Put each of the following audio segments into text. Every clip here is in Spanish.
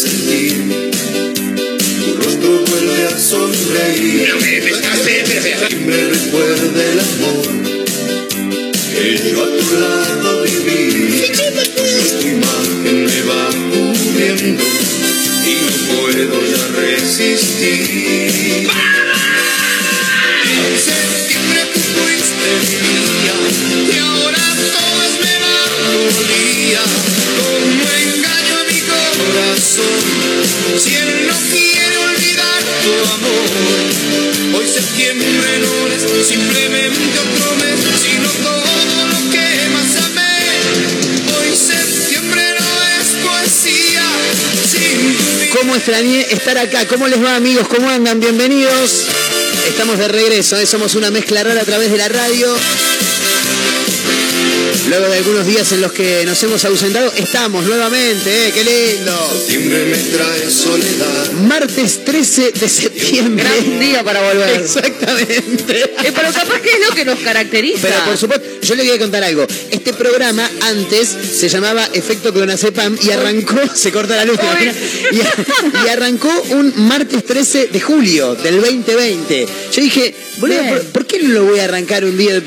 Sentir, tu rostro vuelve a sonreír. Siempre recuerda el amor que yo a tu lado viví. Tu imagen me va cubriendo y no puedo ya resistir. Septiembre es ¿Cómo extrañé estar acá? ¿Cómo les va amigos? ¿Cómo andan? Bienvenidos. Estamos de regreso, ¿eh? somos una mezcla rara a través de la radio. Luego de algunos días en los que nos hemos ausentado, estamos nuevamente, ¿eh? ¡Qué lindo! septiembre me trae soledad. Martes 13 de septiembre. Gran día para volver. Exactamente. Eh, pero capaz que es lo que nos caracteriza. Pero por supuesto, yo le voy a contar algo. Este programa antes se llamaba Efecto Clonazepam y arrancó, se corta la luz, y, y arrancó un martes 13 de julio del 2020. Yo dije, boludo. ¿por, por qué no lo voy a arrancar un día?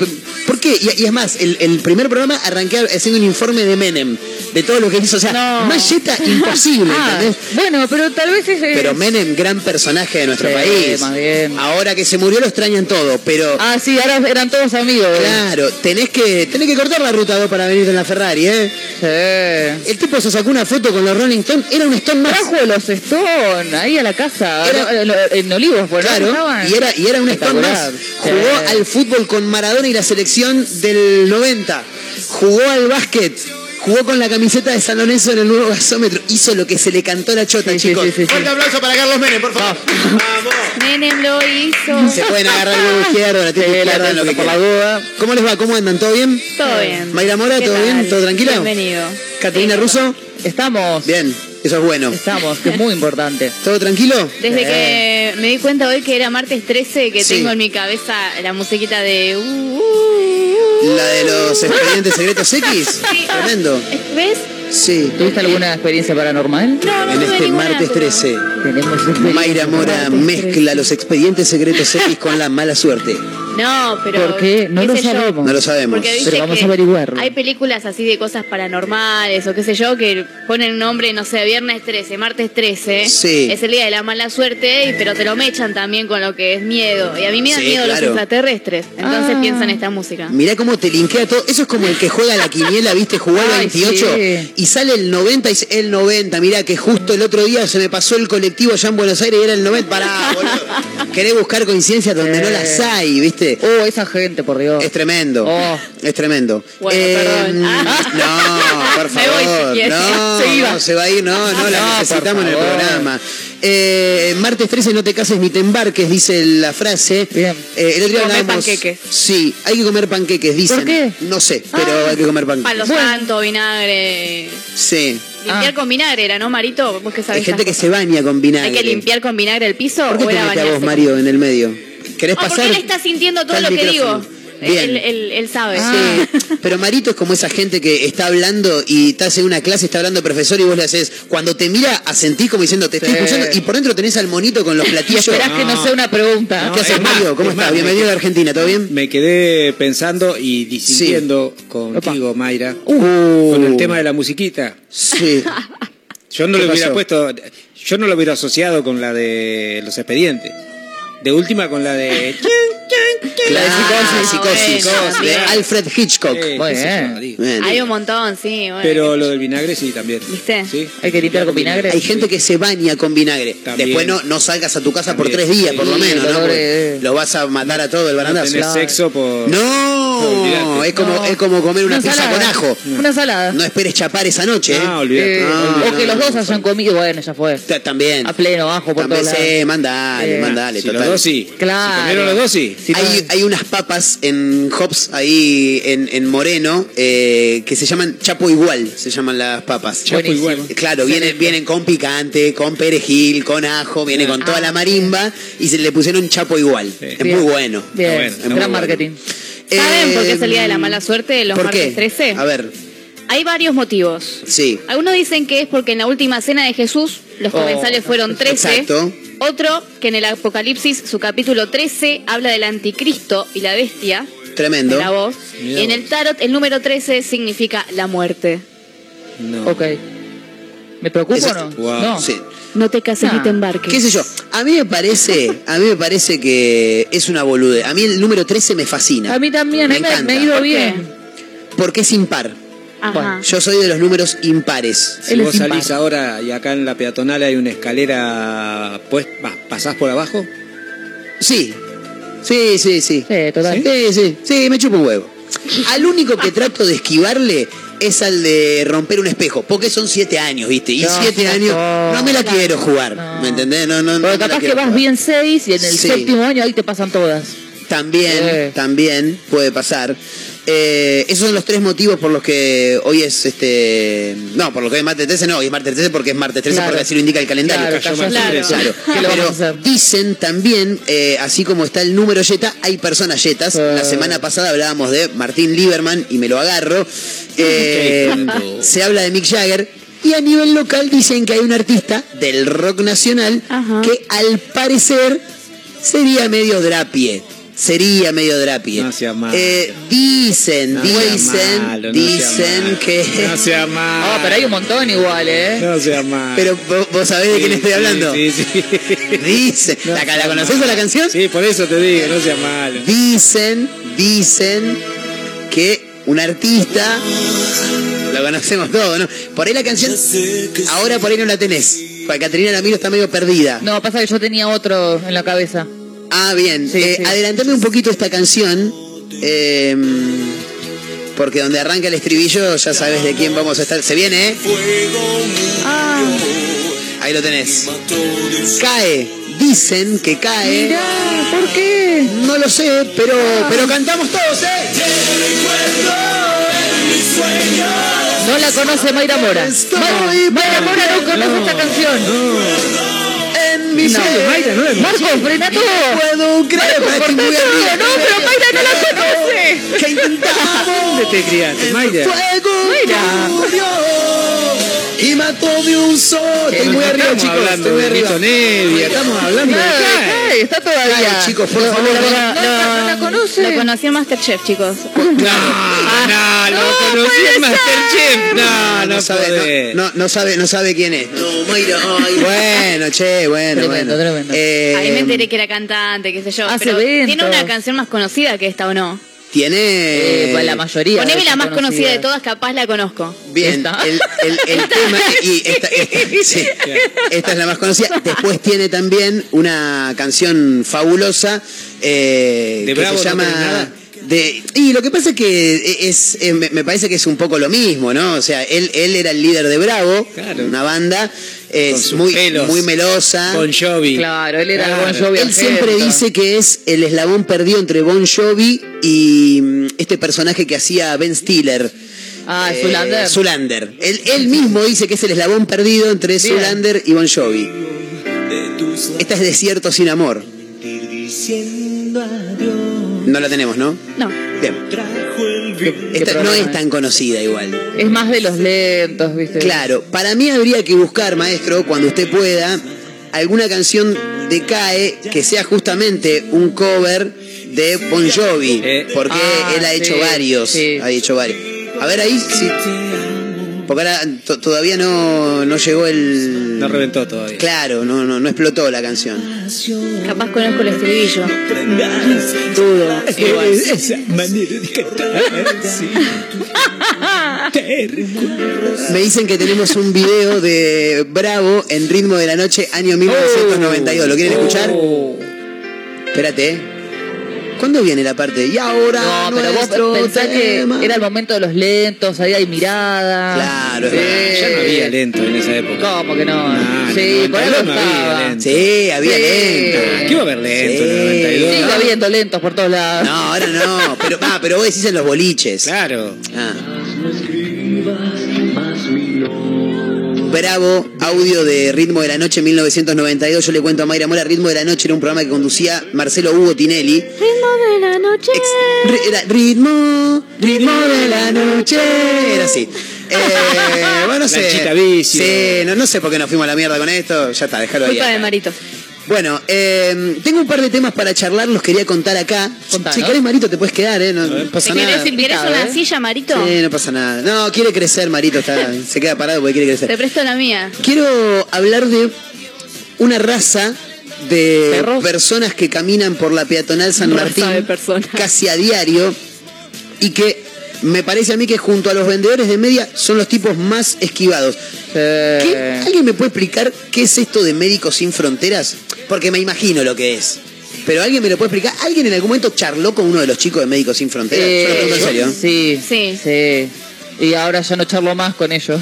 Y es más, el, el primer programa arranqué haciendo un informe de Menem, de todo lo que hizo. O sea, No. más yeta imposible, Ah, bueno, pero tal vez es. Pero Menem, gran personaje de nuestro Sí, país. más bien. Ahora que se murió lo extrañan todo, pero... Ah, sí, ahora eran todos amigos. ¿eh? Claro, tenés que, tenés que cortar la ruta 2 para venir en la Ferrari, ¿eh? Sí. El tipo se sacó una foto con los Rolling Stones, era un Stone más. Trajo los Stone ahí a la casa. Era- en- Olivos, ¿no? Claro, y era, y era un Stone más. Jugó Sí. al fútbol con Maradona y la selección del 90. Jugó al básquet. Jugó con la camiseta de San Lorenzo en el nuevo gasómetro. Hizo lo que se le cantó la chota, Sí, chicos. sí, sí, sí. Fuerte aplauso para Carlos Menem, por favor. Vamos. Menem lo hizo. Se pueden agarrar el huevo izquierdo, la Sí, la izquierda, lo que por la quieran. ¿Cómo les va? ¿Cómo andan? ¿Todo bien? Todo bien. Mayra Mora, ¿Qué ¿todo bien? ¿Todo tranquilo? Bienvenido. ¿Caterina Sí. Russo? Estamos. Bien, eso es bueno. Estamos, que es muy importante. ¿Todo tranquilo? Desde Sí. que me di cuenta hoy que era martes 13, que Sí. tengo en mi cabeza la musiquita de... uh, uh, La de los expedientes secretos X. Sí. Tremendo. ¿Ves? Sí. ¿Tuviste alguna experiencia paranormal? No, no En este martes pero- 13, Tenemos experiencia Mayra Mora mezcla los expedientes secretos X con la mala suerte. No, pero... ¿Por qué? No lo yo. sabemos. No lo sabemos. Porque viste Pero vamos a averiguarlo. Hay películas así de cosas paranormales o qué sé yo que ponen un nombre, no sé, viernes 13, martes 13. Sí. Es el día de la mala suerte, y- pero te lo mechan también con lo que es miedo. Y a mí me da Sí, miedo claro. los extraterrestres. Entonces Ah. piensa en esta música. Mirá cómo te linkea todo. Eso es como el que juega la quiniela, viste, Ay, 28 sí. y sale el 90 y dice, el 90. Mirá que justo el otro día se me pasó el colectivo allá en Buenos Aires y era el 90. Pará, boludo. Querés buscar coincidencias donde no las hay, viste. Oh, esa gente, por Dios. Es tremendo. Oh. Es tremendo. Bueno, perdón. No, por Me voy si favor. no, Se iba. no, se va a ir. No, no, la No, necesitamos en el programa. Eh, martes 13, no te cases ni te embarques, dice la frase. Bien. Eh, el otro día Comer panqueques. Sí, hay que comer panqueques, dicen. ¿Por qué? No sé, pero Ah. hay que comer panqueques. Palo santo, vinagre. Sí. Limpiar Ah. con vinagre era, ¿no, Marito? ¿Vos qué sabés? Hay gente que se baña con vinagre. ¿Hay que limpiar con vinagre el piso ¿Por qué o te a vos, Mario, en el medio? ¿Querés Ah, pasar? porque él está sintiendo todo Está lo que digo. Bien. Él, él- él sabe. Sí. Pero Marito es como esa gente que está hablando y estás en una clase, está hablando el profesor y vos le haces, cuando te mira, asentís como diciendo, te estoy Sí. escuchando, y por dentro tenés al monito con los platillos. esperás que no sea una pregunta. ¿Qué haces, Mario? ¿Cómo es estás? más, Bienvenido a Argentina, ¿todo bien? Me quedé pensando y disintiendo contigo, Mayra, Uh. con el tema de la musiquita. Sí. Yo no ¿Qué lo hubiera puesto, yo no lo hubiera asociado con la de los expedientes. De última con la de... Psicosis, Bueno, de bien. Alfred Hitchcock. Eh, Muy bien. Hay un montón, sí. bueno, Pero lo del vinagre sí también. ¿Viste? Sí. Hay que limpiar con vinagre. Hay gente que se baña con vinagre. También. Después no, no salgas a tu casa por También. tres días, por lo Sí, menos, ¿no? Lo vas a matar a todo el No barandazo. tenés Claro. sexo por... No, Olvídate. es como, No. es como comer una, pizza ensalada. con ajo. Una ensalada. No esperes chapar esa noche. ¿eh? No, olvídate. Eh, No, o que no, los dos no, hayan comido, bueno, ya fue. Ta- También. A pleno, ajo por También lados. sí, mandale, Eh, mandale, Si total. los dos sí. Claro. Si comieron los dos sí. Si no- hay, hay unas papas en Hops ahí en, en Moreno eh, que se llaman Chapo Igual, se llaman las papas. Chapo Buenísimo. igual. Claro, vienen, vienen con picante, con perejil, con ajo, viene con toda la marimba y se le pusieron Chapo Igual. Sí. Es Bien. muy bueno. Bien, bueno, gran bueno. marketing. ¿Saben por qué es el día de la Eh, mala suerte de los ¿por martes qué? 13? A ver, Hay varios motivos. sí. Algunos dicen que es porque en la última cena de Jesús los Oh, comensales fueron 13. Exacto. Otro, que en el Apocalipsis, su capítulo 13, habla del anticristo y la bestia. Tremendo. La voz. Y en el tarot, el número 13 significa la muerte. No. Ok. ¿Me preocupo Eso- o no? Wow. No. Sí. No te cases Ah. ni te embarques. ¿Qué sé yo? A mí me parece, a mí me parece que es una bolude. A mí el número 13 me fascina. A mí también, me me, encanta. me ha ido ¿Por qué? bien. Porque es impar. Ajá. Bueno, Yo soy de los números impares. Si Él vos salís impar. ahora y acá en la peatonal hay una escalera, pues, ¿pasás por abajo? Sí. Sí, sí, sí. Sí, total. Sí, sí, sí, me chupo un huevo. Al único que trato de esquivarle es al de romper un espejo, porque son siete años, ¿viste? Y No, siete no, años no me la claro. quiero jugar, No. ¿me entendés? No, no, no Porque me la capaz que vas jugar. bien seis y en el Sí. séptimo año ahí te pasan todas. También, también puede pasar. Eh, esos son los tres motivos por los que hoy es este. No, por lo que hoy es martes 13, no, hoy es martes 13 porque es martes 13 Claro. porque así lo indica el calendario. Claro, Cayó cayó martes Claro. 13. Claro, ¿Qué le vamos pero dicen también, eh, así como está el número Yeta, hay personas Yetas. La semana pasada hablábamos de Martín Lieberman y me lo agarro. Eh, se habla de Mick Jagger. Y a nivel local dicen que hay un artista del rock nacional Ajá. que al parecer sería medio drapie. Sería medio drapie. No sea malo. Eh, dicen, No sea dicen, malo, no dicen malo. que. No sea mal. Ah, pero hay un montón igual, ¿eh? No sea mal. Pero vos, vos sabés de quién Sí, estoy sí, hablando. Sí, sí. Dicen. No ¿La, ¿La conocés malo. a la canción? Sí, por eso te digo, no sea malo. Dicen, dicen que un artista, lo conocemos todos, ¿no? Por ahí la canción, ahora por ahí no la tenés. Porque Caterina Lamiro está medio perdida. No, pasa que yo tenía otro en la cabeza. Ah, bien. Sí, Eh, sí. Adelantame un poquito esta canción. eh, porque donde arranca el estribillo ya sabes de quién vamos a estar. Se viene, ¿eh? Ah, Ahí lo tenés. Cae. Dicen que cae. mirá, ¿por qué? No lo sé, pero, pero cantamos todos, ¿eh? No la conoce Mayra Mora. Estoy Mayra Mora no conoce esta canción. En mi No. no Marcos, frena todo. puedo creer, Marcos, muy arriba. No, pero Mayra no la conoce. Que intentamos. ¿Dónde te criaste, Mayra? Fuego. Y mató de un solo. Estoy muy arriba, estamos chicos. hablando Estoy muy de arriba. Nevia, estamos hablando de Nada, acá. cae, está todavía. Cae, chicos, por No, favor. no, no, Lo- no, no la conoce. Lo conocí en Masterchef, chicos. No, no, lo conocí en Masterchef. No, no, No sabe, no, no, no sabe, no sabe quién es. No, Mayra, ay, bueno, che, bueno, Tremendo, bueno. tremendo. Eh, Ahí me enteré que era cantante, qué sé yo. Hace pero tiene una canción más conocida que esta o no. Tiene. Eh, pues la mayoría. Poneme la más conocida de todas, capaz la conozco. Bien, ¿Esta? el, el, el tema, y esta, esta- sí, esta es la más conocida. Después tiene también una canción fabulosa eh, ¿De que Bravo se llama... de, y lo que pasa es que es, eh, me, parece que es un poco lo mismo, ¿no? O sea, él, él era el líder de Bravo, Claro. una banda es muy, pelos. muy melosa. Bon Jovi. Claro, él era Claro. Bon Jovi Él siempre dice que es el eslabón perdido entre Bon Jovi y mm, este personaje que hacía Ben Stiller. Ah, Eh, Zulander. Zulander. Él, él mismo dice que es el eslabón perdido entre Bien. Zulander y Bon Jovi. Esta es Desierto sin amor. No la tenemos, ¿no? No. Bien. Esta no es tan conocida igual. Es más de los lentos, ¿viste? Claro, para mí habría que buscar, maestro, cuando usted pueda, alguna canción de CAE que sea justamente un cover de Bon Jovi, Eh. porque Ah, él ha hecho sí, varios, sí. ha hecho varios. A ver ahí, sí. Porque ahora to- todavía no, no llegó el... No reventó todavía. Claro, no, no, no explotó la canción. Capaz conozco el estribillo. Dudo. Igual. Esa manera de cantar. Sí. Me dicen que tenemos un video de Bravo en ritmo de la noche, año 1992. ¿Lo quieren escuchar? Oh. Espérate, ¿eh? ¿Cuándo viene la parte? Y ahora No, pero vos pensás tema. que era el momento de los lentos, ahí hay mirada. Claro, es Sí. verdad. Ya no había lento en esa época. ¿Cómo que no? No, sí, por 92 algo no había estaba. lento. Sí, había Sí. lento. ¿Qué iba a haber lento en el Sí. 92? Sigue habiendo lentos por todos lados. No, ahora no. Pero, ah, pero vos decís en los boliches. Claro. Ah. Bravo, audio de Ritmo de la Noche 1992. Yo le cuento a Mayra Mora, Ritmo de la Noche era un programa que conducía Marcelo Hugo Tinelli. Ritmo de la noche. Ex- ri- era ritmo, ritmo de la noche. Era así. Eh, bueno, no sé. Sí, no, no sé por qué nos fuimos a la mierda con esto. Ya está, déjalo ahí. Culpa de Marito. Bueno, eh, tengo un par de temas para charlar, los quería contar acá. Si querés, Marito, te puedes quedar, ¿eh? No, no ¿Te pasa querés, nada. ¿Querés invitado, una ¿eh? silla, Marito? Sí, no pasa nada. No, quiere crecer, Marito. Está, se queda parado porque quiere Te crecer. presto la mía. Quiero hablar de una raza de ¿Perros? personas que caminan por la peatonal San Raza Martín de casi a diario y que me parece a mí que junto a los vendedores de media son los tipos más esquivados. ¿Qué- ¿Alguien me puede explicar qué es esto de Médicos Sin Fronteras? Porque me imagino lo que es. Pero alguien me lo puede explicar. ¿Alguien en algún momento charló con uno de los chicos de Médicos Sin Fronteras? Yo lo pregunto en serio. Sí, Sí. sí. Y ahora ya no charlo más con ellos.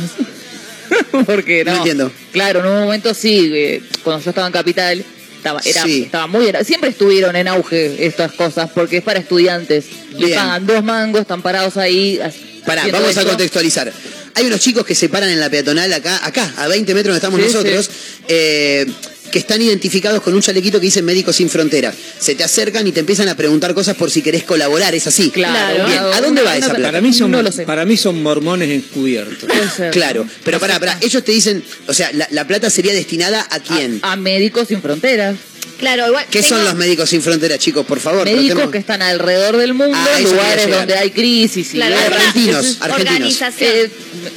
Porque no. No entiendo. Claro, en un momento sí, eh, cuando yo estaba en Capital, estaba, era, Sí. estaba muy. era- siempre estuvieron en auge estas cosas, porque es para estudiantes. Les Bien. pagan dos mangos, están parados ahí. Pará, vamos a contextualizar. Hay unos chicos que se paran en la peatonal acá, acá, a 20 metros donde estamos Sí, nosotros, eh, que están identificados con un chalequito que dice Médicos Sin Fronteras. Se te acercan y te empiezan a preguntar cosas por si querés colaborar, es así. Claro. Bien, ¿a dónde va esa plata? Para mí son, No lo sé. para mí son mormones encubiertos. Claro, pero pará, pará, ellos te dicen, o sea, la, la plata sería destinada a quién? A, a Médicos Sin Fronteras. Claro, igual. ¿Qué son los Médicos Sin Fronteras, chicos? Por favor. Médicos tratemos- que están alrededor del mundo, Ah, lugares donde hay crisis y Claro, Argentinos, Es- argentinos. organización. Eh,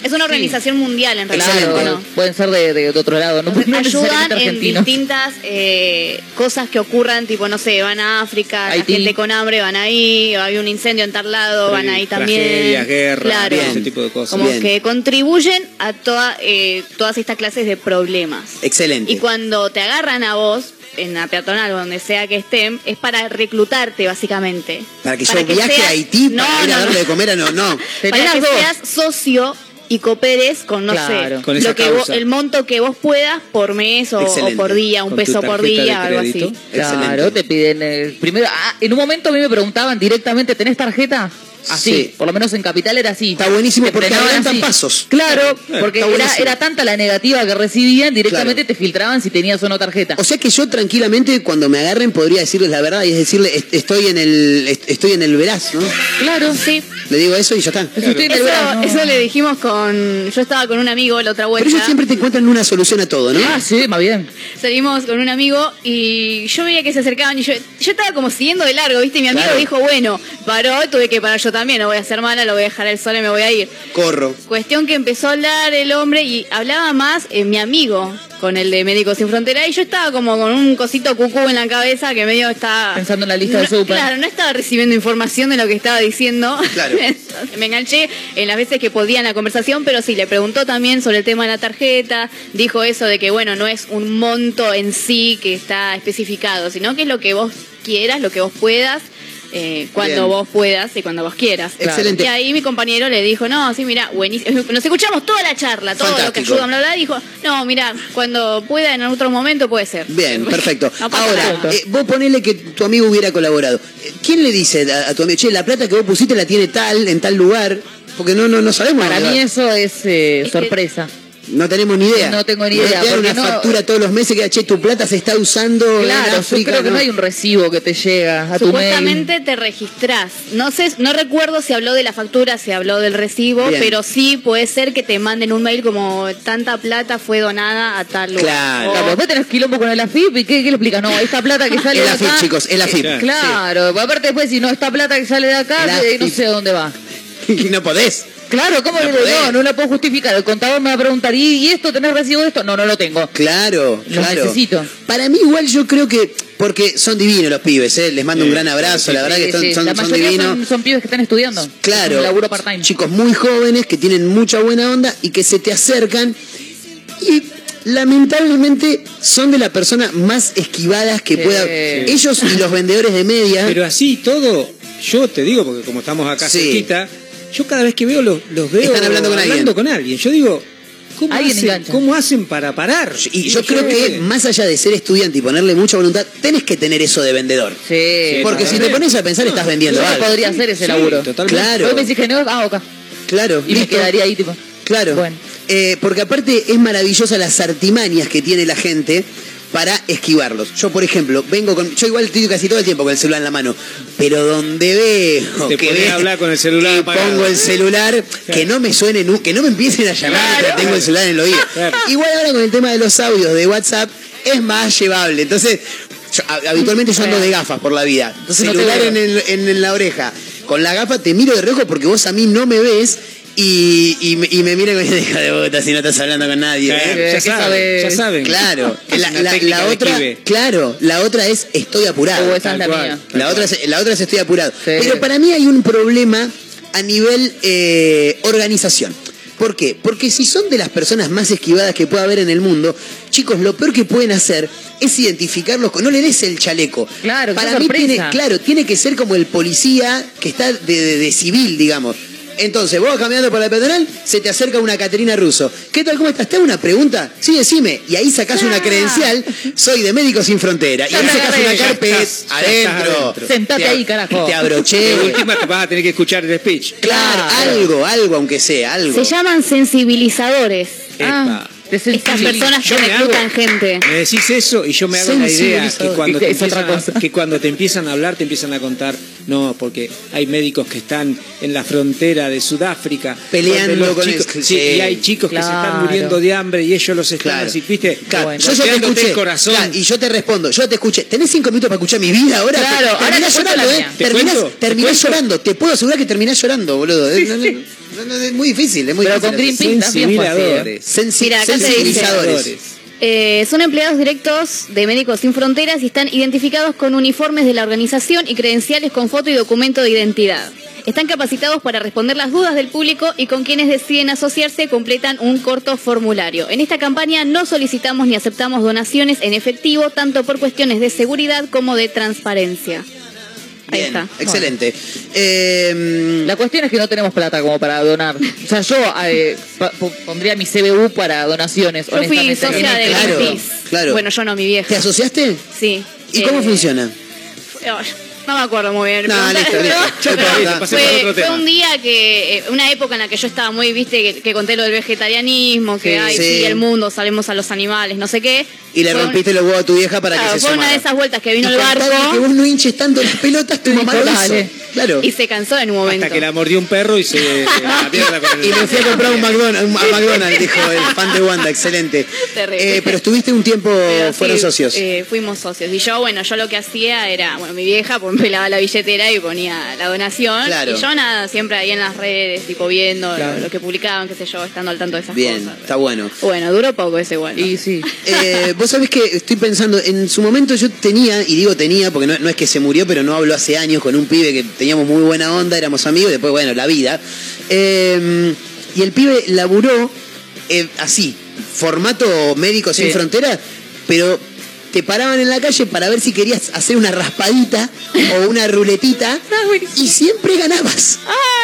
es una organización mundial en realidad. Excelente. ¿o Claro, no? pueden ser de, de, de otro lado, no, no Ayudan en distintas eh, cosas que ocurran, tipo, no sé, van a África, Haití. la gente con hambre van ahí, o hay un incendio en tal lado, van ahí también. Tragedias, guerras, Claro. ese tipo de cosas. Como Bien. que contribuyen a toda, eh, todas estas clases de problemas. Excelente. Y cuando te agarran a vos, en la peatonal o donde sea que estén, es para reclutarte, básicamente. Para que yo viaje seas- a Haití No, para ir a darle no. de comer a no, no. Para que seas socio y cooperes con, no Claro. sé, Con lo que vos- el monto que vos puedas por mes o, por día, un peso por día, algo así. Claro, Excelente. te piden eh, primero. ah, en un momento a mí me preguntaban directamente, ¿tenés tarjeta? Así, Sí. por lo menos en Capital era así. Está buenísimo porque adelantan pasos. Claro, porque era, era tanta la negativa que recibían, directamente Claro. te filtraban si tenías o no tarjeta. O sea que yo tranquilamente cuando me agarren podría decirles la verdad y es decirle est- estoy en el est- estoy en el veraz, ¿no? claro, Sí. Le digo eso y ya está. Eso le dijimos con. Yo estaba con un amigo la otra Pero vuelta. ellos siempre te encuentran una solución a todo, ¿no? Ah, sí, más bien. Salimos con un amigo y yo veía que se acercaban y yo, yo estaba como siguiendo de largo, ¿viste? Y mi amigo Claro. dijo, bueno, paró, tuve que parar yo también, no voy a hacer mala, lo voy a dejar al sol y me voy a ir. Corro. Cuestión que empezó a hablar el hombre y hablaba más eh, mi amigo con el de Médicos Sin Frontera y yo estaba como con un cosito cucú en la cabeza que medio estaba... Pensando en la lista No, de súper. Claro, no estaba recibiendo información de lo que estaba diciendo. Claro. Entonces, me enganché en las veces que podía en la conversación, pero sí, le preguntó también sobre el tema de la tarjeta, dijo eso de que, bueno, no es un monto en sí que está especificado, sino que es lo que vos quieras, lo que vos puedas. Eh, cuando Bien. vos puedas y cuando vos quieras. Excelente. Y ahí mi compañero le dijo, no, sí, mira, buenísimo. Nos escuchamos toda la charla, todo lo que ayudan, bla, bla. Dijo, no, mira, cuando pueda en otro momento puede ser. Bien, perfecto. No Ahora, eh, vos ponele que tu amigo hubiera colaborado. Eh, ¿Quién le dice a, a tu amigo, che, la plata que vos pusiste la tiene tal, en tal lugar? Porque no, no, no sabemos. Para mí eso es eh, Es que- sorpresa. No tenemos ni idea. No tengo ni idea, Te una no- factura todos los meses que, che, tu plata se está usando en Claro, yo África. creo que no hay un recibo que te llega a tu mail. Supuestamente te registrás. No sé, no recuerdo si habló de la factura, si habló del recibo, Bien. pero sí puede ser que te manden un mail como tanta plata fue donada a tal lugar. Claro. O- Claro, después tenés quilombo con el AFIP y ¿qué, qué le explicas? No, esta plata que sale El de AFIP, acá. chicos, el AFIP. Claro. Claro, aparte después si no, esta plata que sale de acá, El eh, no AFIP. sé a dónde va. Y no podés. Claro, ¿cómo No podés. no, no la puedo justificar. El contador me va a preguntar, ¿y, esto tenés recibo de esto? No, no lo tengo. Claro, claro. necesito. Para mí igual yo creo que, porque son divinos los pibes, ¿eh? les mando un gran abrazo, la verdad Sí, que son, sí, son- la son mayoría divinos. son, son pibes que están estudiando. Claro, laburo part-time. chicos muy jóvenes que tienen mucha buena onda y que se te acercan y lamentablemente son de la persona más esquivadas que Sí. pueda. Ellos y los vendedores de media. Pero así todo, yo te digo, porque como estamos acá Sí. cerquita, yo cada vez que veo los, los veo Están hablando con alguien. con alguien. Yo digo, ¿cómo hacen. ¿cómo hacen para parar? y yo creo que más allá de ser estudiante y ponerle mucha voluntad, tenés que tener eso de vendedor. Sí. Porque si te pones a pensar, estás vendiendo Yo no algo. podría hacer ese Sí, laburo. totalmente. Claro. Hoy me decís que no, ah, ok. Claro. Y me quedaría ahí, tipo. Claro. Bueno. Eh, porque aparte es maravillosa las artimañas que tiene la gente para esquivarlos. Yo, por ejemplo, vengo con. Yo igual estoy casi todo el tiempo con el celular en la mano. Pero donde veo Te que ve- hablar con el celular apagado. pongo el celular, que no me suene, nu- que no me empiecen a llamar mientras tengo el celular en el oído. Claro. Igual ahora con el tema de los audios de WhatsApp es más llevable. Entonces, yo- habitualmente yo ando de gafas por la vida. Entonces no celular en, el- en la oreja. Con la gafa te miro de reojo porque vos a mí no me ves. Y, y, me- y me miran con deja de botas si no estás hablando con nadie. Claro, ¿eh? ya, ¿qué saben, sabes? ya saben. Claro, la, otra, claro, la otra es estoy apurado. Oh, esa es la Tal cual. mía. La otra, es, la otra es estoy apurado. Sí. Pero para mí hay un problema a nivel eh, organización. ¿Por qué? Porque si son de las personas más esquivadas que pueda haber en el mundo, chicos, lo peor que pueden hacer es identificarlos con. No le des el chaleco. Claro, Para mí sorpresa. tiene, claro, tiene que ser como el policía que está de, de- de civil, digamos. Entonces, vos caminando por la peatonal, se te acerca una Caterina Russo. ¿Qué tal? ¿Cómo estás? ¿Te hago una pregunta? Sí, decime. Y ahí sacás una credencial. Soy de Médicos Sin Frontera. Y ahí sacás una carpeta adentro. Sentate ahí, carajo. Te abroché. Última te vas a tener que escuchar el speech. Claro, algo, algo, aunque sea, algo. Se llaman sensibilizadores. Ah, te Estas personas que Yo reclutan gente. Me decís eso y yo me hago la idea que cuando, te empiezan a, que cuando te empiezan a hablar te empiezan a contar, no, porque hay médicos que están en la frontera de Sudáfrica Peleando con chicos, el- sí, sí. y hay chicos que se están muriendo de hambre y ellos los están Claro. así, ¿viste? Claro, Bueno. yo ya te escuché. el corazón. Claro, y yo te respondo, yo te escuché. ¿Tenés cinco minutos para escuchar mi vida ahora? Claro, Te- ahora terminás te cuento llorando, la ¿eh? mía. ¿Te Terminás? ¿Te terminás llorando. Te puedo asegurar que terminás llorando, boludo. Eh, no, no, no, no, es muy difícil, es muy Pero difícil. con sensibilizadores. Eh, son empleados directos de Médicos Sin Fronteras y están identificados con uniformes de la organización y credenciales con foto y documento de identidad. Están capacitados para responder las dudas del público y con quienes deciden asociarse completan un corto formulario. En esta campaña no solicitamos ni aceptamos donaciones en efectivo, tanto por cuestiones de seguridad como de transparencia. Ahí Bien, está. excelente. Eh, La cuestión es que no tenemos plata como para donar. O sea, yo eh, pa- po- pondría mi CBU para donaciones, Yo fui honestamente. socia de Claro, Greenpeace. claro. Bueno, yo no, mi vieja. ¿Te asociaste? Sí. ¿Y Eh, cómo funciona? Ay, No me acuerdo muy bien. No, listo, listo. pero- fue, un día que, eh, una época en la que yo estaba muy, viste, que, que conté lo del vegetarianismo, que Sí, ay, sí. sí. el mundo, salemos a los animales, no sé qué. Y le Fue un- rompiste los huevos a tu vieja para Claro, que se fue una de esas vueltas que vino Y el barco que vos no hinches tanto las pelotas, tu mamá lo hizo. dale. Claro. y se cansó en un momento. Hasta que la mordió un perro y se la mierda con el Y me fui a comprar un McDonald's, un- a McDonald's, dijo el fan de Wanda, excelente. Terrible. Eh, pero estuviste un tiempo, Pero fueron sí, socios. eh, fuimos socios. Y yo, bueno, yo lo que hacía era, bueno, mi vieja pues, me pelaba la billetera y ponía la donación. Claro. Y yo nada, siempre ahí en las redes, tipo viendo Claro. lo, lo que publicaban, qué sé yo, estando al tanto de esas Bien, cosas. está bueno. Bueno, duró poco ese bueno. Y sí. Eh, vos sabés que estoy pensando, en su momento yo tenía, y digo tenía porque no, no es que se murió, pero no hablo hace años con un pibe que teníamos muy buena onda, éramos amigos, y después, bueno, la vida. Eh, y el pibe laburó eh, así, formato médico sin Sí. frontera, pero te paraban en la calle para ver si querías hacer una raspadita o una ruletita y siempre ganabas.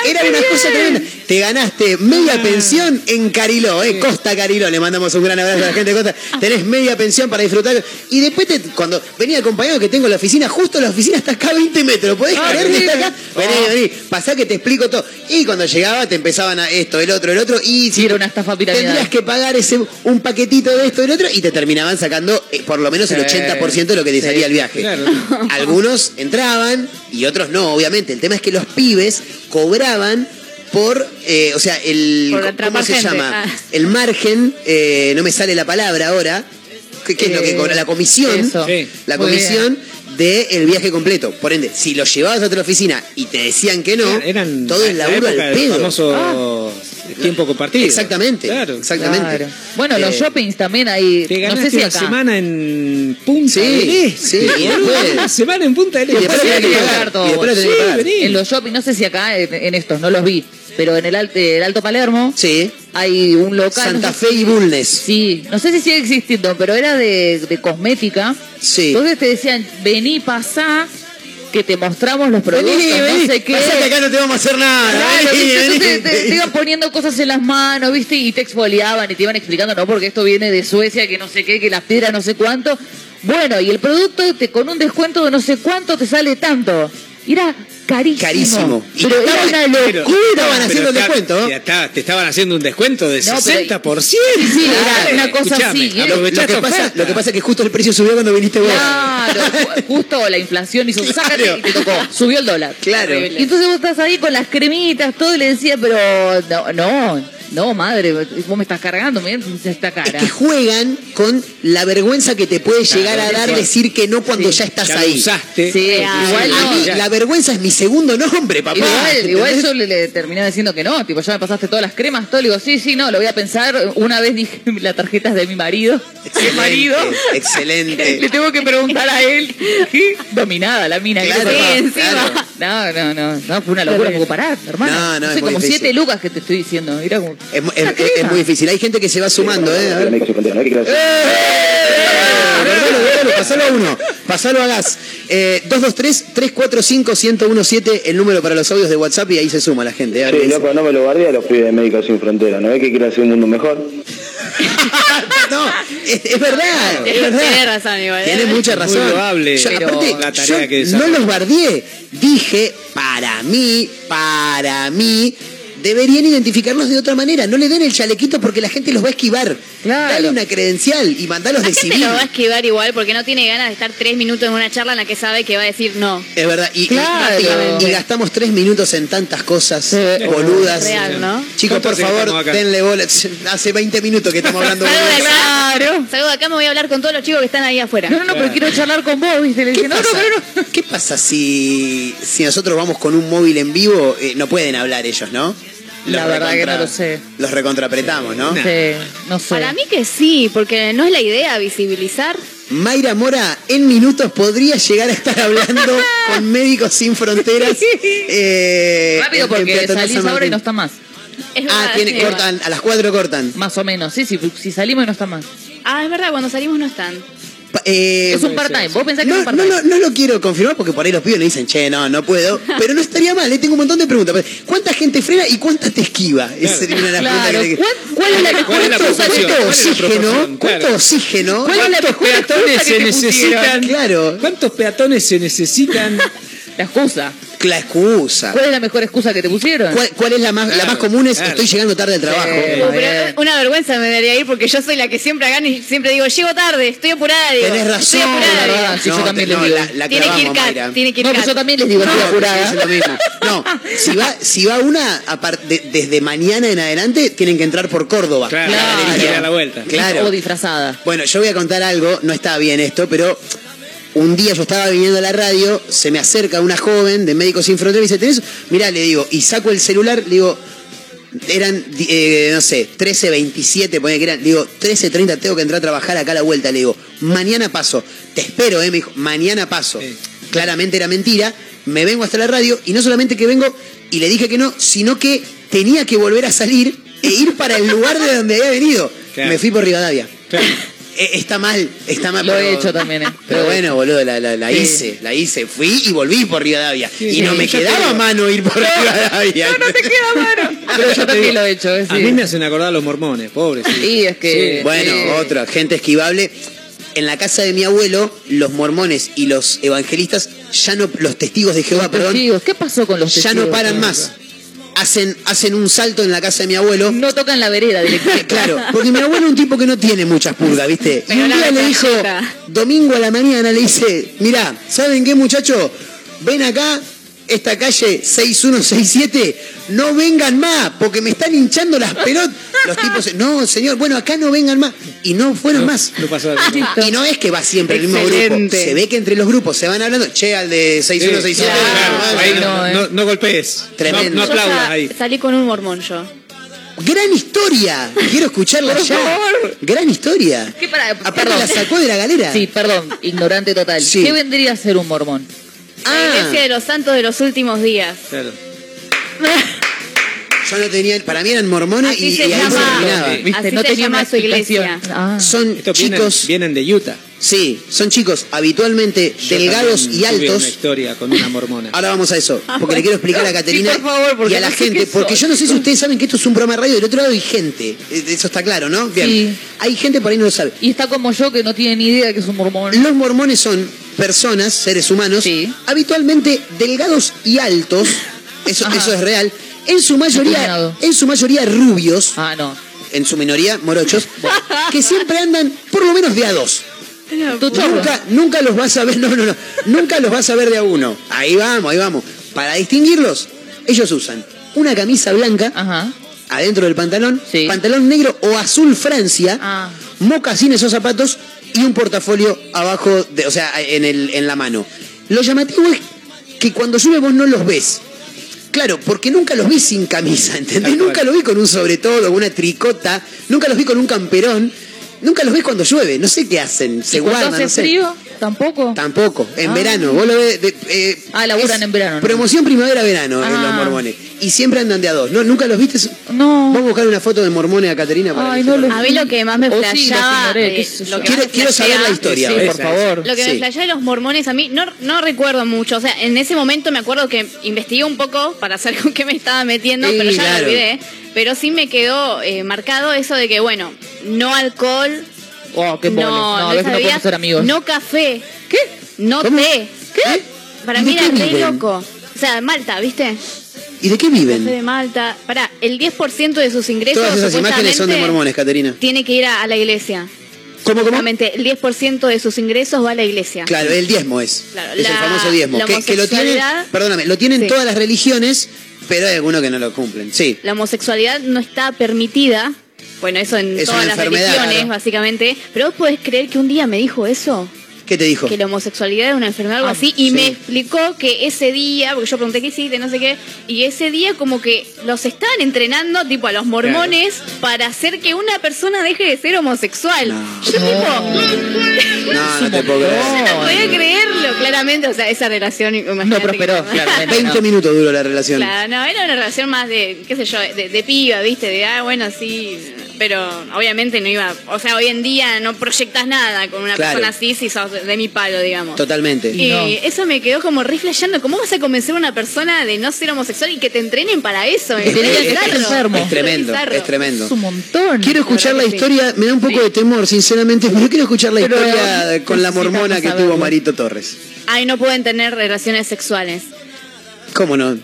Era una cosa tremenda. Te ganaste media pensión en Cariló, eh, Costa Cariló. Le mandamos un gran abrazo a la gente de Costa. Tenés media pensión para disfrutar. Y después, te- cuando venía acompañado que tengo la oficina, justo la oficina está acá a 20 metros. ¿Podés Ah, creer que está acá? Vení, vení, pasá que te explico todo. Y cuando llegaba te empezaban a esto, el otro, el otro. Y Sí, era una estafa piramidal. Tendrías que pagar ese un paquetito de esto y del otro y te terminaban sacando eh, por lo menos el Sí. 80% de lo que te Sí. salía el viaje. Claro. Algunos entraban y otros no, obviamente. El tema es que los pibes cobraban por, eh, o sea, el, Por ¿cómo se gente. llama? Ah. El margen, eh, no me sale la palabra ahora. ¿Qué, qué es lo que Eh, cobra? La comisión. eso. Sí. La comisión del viaje completo. Por ende, si lo llevabas a otra oficina y te decían que no, Eran todo el la laburo época al del pedo. famoso tiempo compartido. Exactamente. Claro. Exactamente. Claro. Bueno, los Eh, shoppings también hay. Te No ganaste sé si una acá. semana en Punta Sí, del Este. sí, y después- Una semana en Punta del Y Este. después tenés que pagar. todo. Y después tenés que pagar. vení. En los shoppings, no sé si acá, en, en estos, no los vi, pero en el, Al- el Alto Palermo Sí. hay un local. Santa Fe y Bulnes. Sí, no sé si sigue existiendo, pero era de, de cosmética. Sí. Entonces te decían, vení, pasá, que te mostramos los productos, Vení, vení. no sé qué. Que acá no te vamos a hacer nada. Claro, vení. Entonces te, te iban poniendo cosas en las manos, ¿viste? Y te exfoliaban y te iban explicando, no, porque esto viene de Suecia, que no sé qué, que las piedras no sé cuánto. Bueno, y el producto te, con un descuento de no sé cuánto te sale tanto. Era carísimo. Carísimo. Pero era estaban- una locura. estaban haciendo está- descuento. ya está, te estaban haciendo un descuento de No, pero- 60%. Sí, era una cosa así, ¿eh? Lo, que pasa, oferta. lo que pasa es que justo el precio subió cuando viniste vos. Claro, ju- justo la inflación hizo sácate Claro. y te tocó. Subió el dólar. Claro. Y entonces vos estás ahí con las cremitas, todo, y le decía, pero no, no, no, madre, vos me estás cargando, mirá esta Es cara. que juegan con la vergüenza que te puede llegar a dar claro. decir que no cuando Sí. ya estás Ya lo ahí. usaste. Sí, Ah, igual a no. mí ya. la vergüenza es mi segundo nombre, papá. Igual, igual yo le, le terminé diciendo que no, tipo, ya me pasaste todas las cremas, todo, le digo, sí, sí, no, lo voy a pensar. Una vez dije, la tarjeta es de mi marido. ¿Qué Excelente, marido? excelente. Le tengo que preguntar a él. ¿Qué? Dominada la mina. ¿qué Claro? Sí, encima. No, no, no, no, fue una locura, porque parar, hermano. No, no, sé, es muy como difícil. siete lucas que te estoy diciendo. Era como, Es, es- es- es muy difícil. Hay gente que se va sumando, ¿eh? A ver. Eh, pasalo a uno, pasalo a gas. Eh, 223-345-1017, el número para los audios de WhatsApp y ahí se suma la gente. ¿eh? Sí, loco, no me lo guardé a los pibes de Médicos Sin Fronteras. ¿No ves que quiere hacer un mundo mejor? no, es, es verdad, es verdad. Tiene razón, igual, ¿eh? Tiene mucha muy razón. loable Yo, pero aparte, la tarea yo que no los bardié. Dije, para mí, para mí, deberían identificarlos de otra manera. No le den el chalequito porque la gente los va a esquivar. Claro. Dale una credencial y mandalos La de gente civil. lo va a esquivar igual porque no tiene ganas de estar tres minutos en una charla en la que sabe que va a decir no. Es verdad. Y, y- Claro. y, y gastamos tres minutos en tantas cosas Sí. boludas. Real, ¿no? Chicos, por ¿Cuántos favor, denle bola. Hace 20 minutos que estamos hablando Salgo de boludeces. acá, Claro. salgo de acá, me voy a hablar con todos los chicos que están ahí afuera. No, no, no, pero quiero charlar con vos, ¿viste? Le ¿Qué dije, no, no, pasa, pero no. ¿Qué pasa si, si nosotros vamos con un móvil en vivo? Eh, no pueden hablar ellos, ¿no? La verdad que no lo sé. Los recontrapretamos, ¿no? Sí, no sé. Para mí que sí, porque no es la idea visibilizar. Mayra Mora en minutos podría llegar a estar hablando con Médicos Sin Fronteras. eh, Rápido porque salís ahora y no está más. Es Ah, tiene, cortan, a las 4 cortan. Más o menos. Sí, sí, si salimos y no está más. Ah, es verdad, cuando salimos no están. Eh, Es un part-time. Vos pensás que no, es un no, part-time. lo- no lo quiero confirmar porque por ahí los pibes me dicen, che, no, no puedo. Pero no estaría mal, le tengo un montón de preguntas. ¿Cuánta gente frena y cuánta te esquiva? Esa sería una de las Claro. preguntas que- ¿Cuál, cuál es la, ¿Cuál es la cuánto oxígeno? ¿Cuántos peatones se necesitan? Claro. ¿Cuántos peatones se necesitan? La excusa. La excusa. ¿Cuál es la mejor excusa que te pusieron? ¿Cuál, cuál es la más, la más común? Es claro. estoy llegando tarde al trabajo. Sí. Pero bien. una vergüenza me daría ir porque yo soy la que siempre gana y siempre digo, llego tarde, estoy apurada. Digo, Tenés razón. Estoy apurada. la digo. verdad, sí, yo No, también te- le no, digo. la, la tiene que ir Kat, tiene que ir No, yo también les digo, estoy No, porque apurada. es lo mismo. No, si va, si va una, de- desde mañana en adelante, tienen que entrar por Córdoba. Claro, La Claro. a la vuelta. Claro. O disfrazada. Bueno, yo voy a contar algo, no estaba bien esto, pero un día yo estaba viniendo a la radio, se me acerca una joven de Médicos Sin Fronteras y me dice, ¿tenés? Mirá, le digo, y saco el celular, le digo, eran, eh, no sé, 13.27, ponía que eran, le digo, 13.30 tengo que entrar a trabajar acá a la vuelta, le digo, mañana paso, te espero, eh, me dijo, mañana paso. Sí. Claramente era mentira, me vengo hasta la radio y no solamente que vengo y le dije que no, sino que tenía que volver a salir e ir para el lugar de donde había venido. Claro. Me fui por Rivadavia. Claro. Eh, está mal, está mal. Lo pero- he hecho también, ¿eh? Pero bueno, boludo, la, la- la Sí. hice, la hice. Fui y volví por Rivadavia. y no sí, me quedaba mano ir por Rivadavia. No, no te Pero yo también lo he hecho. eh, A sí. mí me hacen acordar a los mormones, pobres. Sí, es que- Bueno, Sí. otra, gente esquivable. En la casa de mi abuelo, los mormones y los evangelistas, ya no, los testigos de Jehová, perdón, Testigos, ¿Qué pasó con los ya testigos? no paran más. Hacen, hacen un salto en la casa de mi abuelo. No tocan la vereda directamente. Claro, porque mi abuelo es un tipo que no tiene muchas purgas, ¿viste? Y Pero un la día le dijo, domingo a la mañana le dice, mirá, ¿saben qué muchacho? Ven acá, esta calle 6167, no vengan más, porque me están hinchando las pelotas. Los tipos, no, señor, bueno, acá no vengan más. Y no fueron más. No pasó nada. Y no es que va siempre el mismo grupo. Se ve que entre los grupos se van hablando, che, al de 6167. Claro, no, ahí no, no, no, eh. no, no golpees. Tremendo. No, aplaudas ahí. salí con un mormón yo. Gran historia. Quiero escucharla Por ya. favor. Gran historia. ¿Qué para- Aparte perdón. la sacó de la galera. Sí, perdón, ignorante total. Sí. ¿Qué vendría a ser un mormón? La Ah, iglesia de los santos de los últimos días. Claro. yo no tenía. Para mí eran mormones Así y, se y ahí llama. se terminaba. Sí. ¿Viste? Así no se tenía llama su iglesia. Ah. Son Estos chicos. vienen, vienen de Utah. Sí, son chicos habitualmente Yo delgados y una altos. historia con una mormona. Ahora vamos a eso, porque le quiero explicar a Caterina Sí, por favor, porque y a la no sé gente, porque yo no sé si ustedes saben que esto es un programa de radio, del otro lado hay gente, Eh, eso está claro, ¿no? Bien. Sí. Hay gente por ahí no lo sabe. Y está como yo que no tiene ni idea de que es un mormón. Los mormones son personas, seres humanos, Sí. habitualmente delgados y altos, eso, eso es real, en su mayoría, en su mayoría rubios, Ah, no. en su minoría morochos, que siempre andan por lo menos de a dos. Nunca, nunca los vas a ver, no, no, no, nunca los vas a ver de a uno. Ahí vamos, ahí vamos. Para distinguirlos, ellos usan una camisa blanca Ajá. adentro del pantalón, Sí. pantalón negro o azul Francia, Ah. mocasines o zapatos y un portafolio abajo, de, o sea, en, el, en la mano. Lo llamativo es que cuando llueve vos no los ves. Claro, porque nunca los vi sin camisa, ¿entendés? Nunca los vi con un sobre todo, una tricota, nunca los vi con un camperón, nunca los ves cuando llueve, no sé qué hacen, se ¿Y cuando guardan, hace no sé. frío? ¿Tampoco? Tampoco, en Ah. verano. Vos lo ves. de- eh, Ah, laburan en verano, ¿no? Promoción primavera-verano en Ah. los mormones. Y siempre andan de a dos. ¿No? ¿Nunca los viste? No. Vamos a buscar una foto de mormones a Caterina para Ay, no lo- A mí lo que más me flashaba, eh, Quiero, quiero saber la historia. Sí, por favor. Lo que Sí. me de los mormones a mí, no, no recuerdo mucho. O sea, en ese momento me acuerdo que investigué un poco para saber con qué me estaba metiendo, Sí, pero ya claro. lo olvidé. Pero sí me quedó eh, marcado eso de que, bueno, no alcohol, Oh, qué no, No, no, no sabía, podemos ser amigos. no café, ¿Qué? no ¿Cómo? té. ¿Qué? Para ¿Y mí era re viven? loco. O sea, Malta, ¿viste? ¿Y de qué Café de viven? Malta. Pará, el 10% de sus ingresos Todas esas imágenes son de mormones, Caterina. Tiene que ir a, a la iglesia. ¿Cómo, cómo? El 10% de sus ingresos va a la iglesia. Claro, el diezmo es. Claro, es el la- famoso diezmo. la Que, que lo tienen, homosexualidad- perdóname, lo tienen Sí. todas las religiones, pero hay algunos que no lo cumplen. Sí. La homosexualidad no está permitida. Bueno, eso en Es todas las religiones, claro. básicamente. Pero vos podés creer que un día me dijo eso, ¿Qué te dijo? que la homosexualidad era una enfermedad o algo Ah, así, y sí. me explicó que ese día, porque yo pregunté qué hiciste, no sé qué, y ese día como que los estaban entrenando, tipo a los mormones, para hacer que una persona deje de ser homosexual. No. Yo tipo, No, no te puedo creer. no podía creerlo, claramente, o sea, esa relación, No que- prosperó, claramente. 20 no. minutos duró la relación. Claro, no, era una relación más de, qué sé yo, de, de piba, ¿viste? De, ah, bueno, sí, pero obviamente no iba, o sea, hoy en día no proyectas nada con una Claro. persona así si sos de, de mi palo, digamos. Totalmente. Y No. eso me quedó como rifleando. ¿Cómo vas a convencer a una persona de no ser homosexual y que te entrenen para eso? Estás bizarro. enfermo. Es tremendo, es tremendo. Es un montón. Quiero escuchar la historia, me da un poco de temor, sinceramente, pero quiero escuchar la Pero historia con la mormona que saberlo. tuvo Marito Torres. Ay, no pueden tener relaciones sexuales. ¿Cómo no?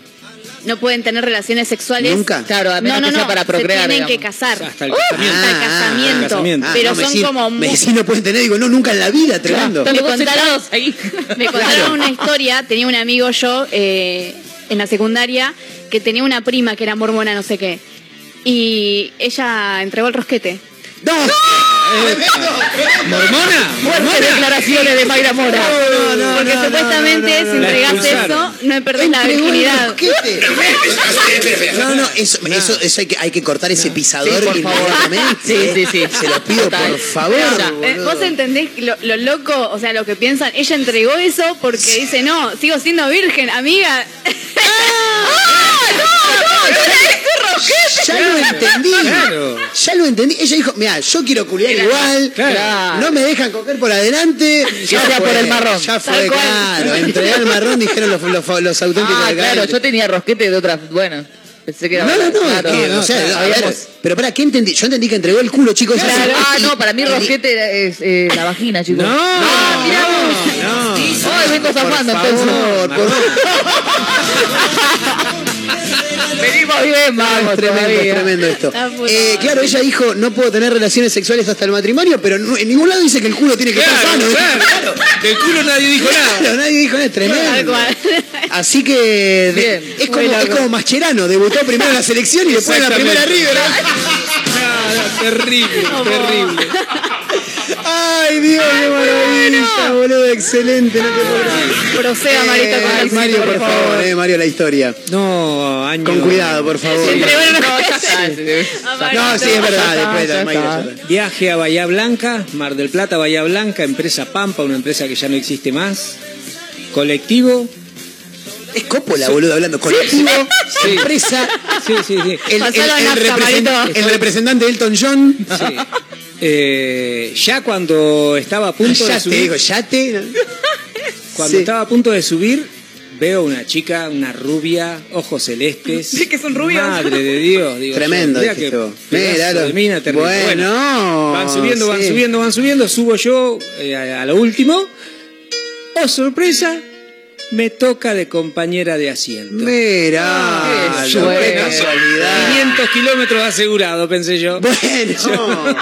No pueden tener relaciones sexuales. ¿Nunca? Claro, a menos no, no, que sea no, para procrear, Se tienen que casar. Hasta el casamiento. hasta el Ah, casamiento. ah, casamiento. Ah, Pero no, me son como Me decís, no pueden tener, digo, no, nunca en la vida, tremendo. Me contaron- ahí. Me contaron una historia, tenía un amigo yo eh, en la secundaria que tenía una prima que era mormona, no sé qué. Y ella entregó el rosquete. ¡No! ¿Mormona? Fuertes declaraciones de Mayra Mora. No, no, Porque no, supuestamente no, no, si no, entregas eso, no perdés la virginidad. No, no, eso, eso, eso hay, que, hay que cortar ese pisador Sí, por favor. inmediatamente. Sí, sí, sí. Se lo pido, Total. por favor. Pero, eh, boludo. Vos entendés lo, lo loco, o sea, lo que piensan. Ella entregó eso porque dice, no, sigo siendo virgen, amiga. Ah, Ya lo entendí. Claro. Ya lo entendí. Ella dijo, mira, yo quiero culiar igual. Claro. No me dejan coger por adelante. Ya fue, por el marrón. Ya fue, claro. Entregué el marrón, dijeron los, los, los auténticos Ah, claro, yo tenía rosquete de otras. Bueno, pensé que era. No, no, no, claro. es que, o sea, a ver, pero para qué entendí, yo entendí que entregó el culo, chicos. Claro. Ah, no, para mí rosquete es eh, la vagina, chicos. No, Ah, mirá no, vos. no. Ay, vengo zafando Por entonces. favor, por Venimos bien, vamos, es tremendo, todavía. tremendo esto. Eh, claro, ella dijo, no puedo tener relaciones sexuales hasta el matrimonio, pero no- en ningún lado dice que el culo tiene que estar Claro, sano. claro. Del culo nadie dijo nada. Claro, nadie dijo nada, tremendo. Así que de- Bien, es, como, es como Mascherano, debutó primero en la selección y después en la primera. River. Nada, terrible, terrible. Ay, Dios, qué maravilla, boludo, excelente, no te puedo creer. Proceda, Marita, con Eh, el Mario, por favor, eh, Mario, la historia. No, año. Con cuidado, por favor. No, sí, es verdad, después está, de Mario. Viaje a Bahía Blanca, Mar del Plata, Bahía Blanca, empresa Pampa, una empresa que ya no existe más. Colectivo. Es Coppola, boludo, hablando. Colectivo, Sí. empresa, Sí, sí, sí. el, el- el Nafta, represent- Marito. el representante Elton John. sí. Eh, ya cuando estaba a punto de Yate, subir, digo, yate. cuando Sí. estaba a punto de subir, veo una chica, una rubia, ojos celestes. Sí, que son rubios. Madre de Dios, digo. Tremendo, yo, mira dijiste que vos. pedazo Míralo. de mina terrible. Bueno, van subiendo, van sí. subiendo, van subiendo, subo yo eh, a, a lo último. Oh, sorpresa, me toca de compañera de asiento. Mira, Ah, qué suerte. casualidad. 500 kilómetros asegurado, pensé yo. Bueno,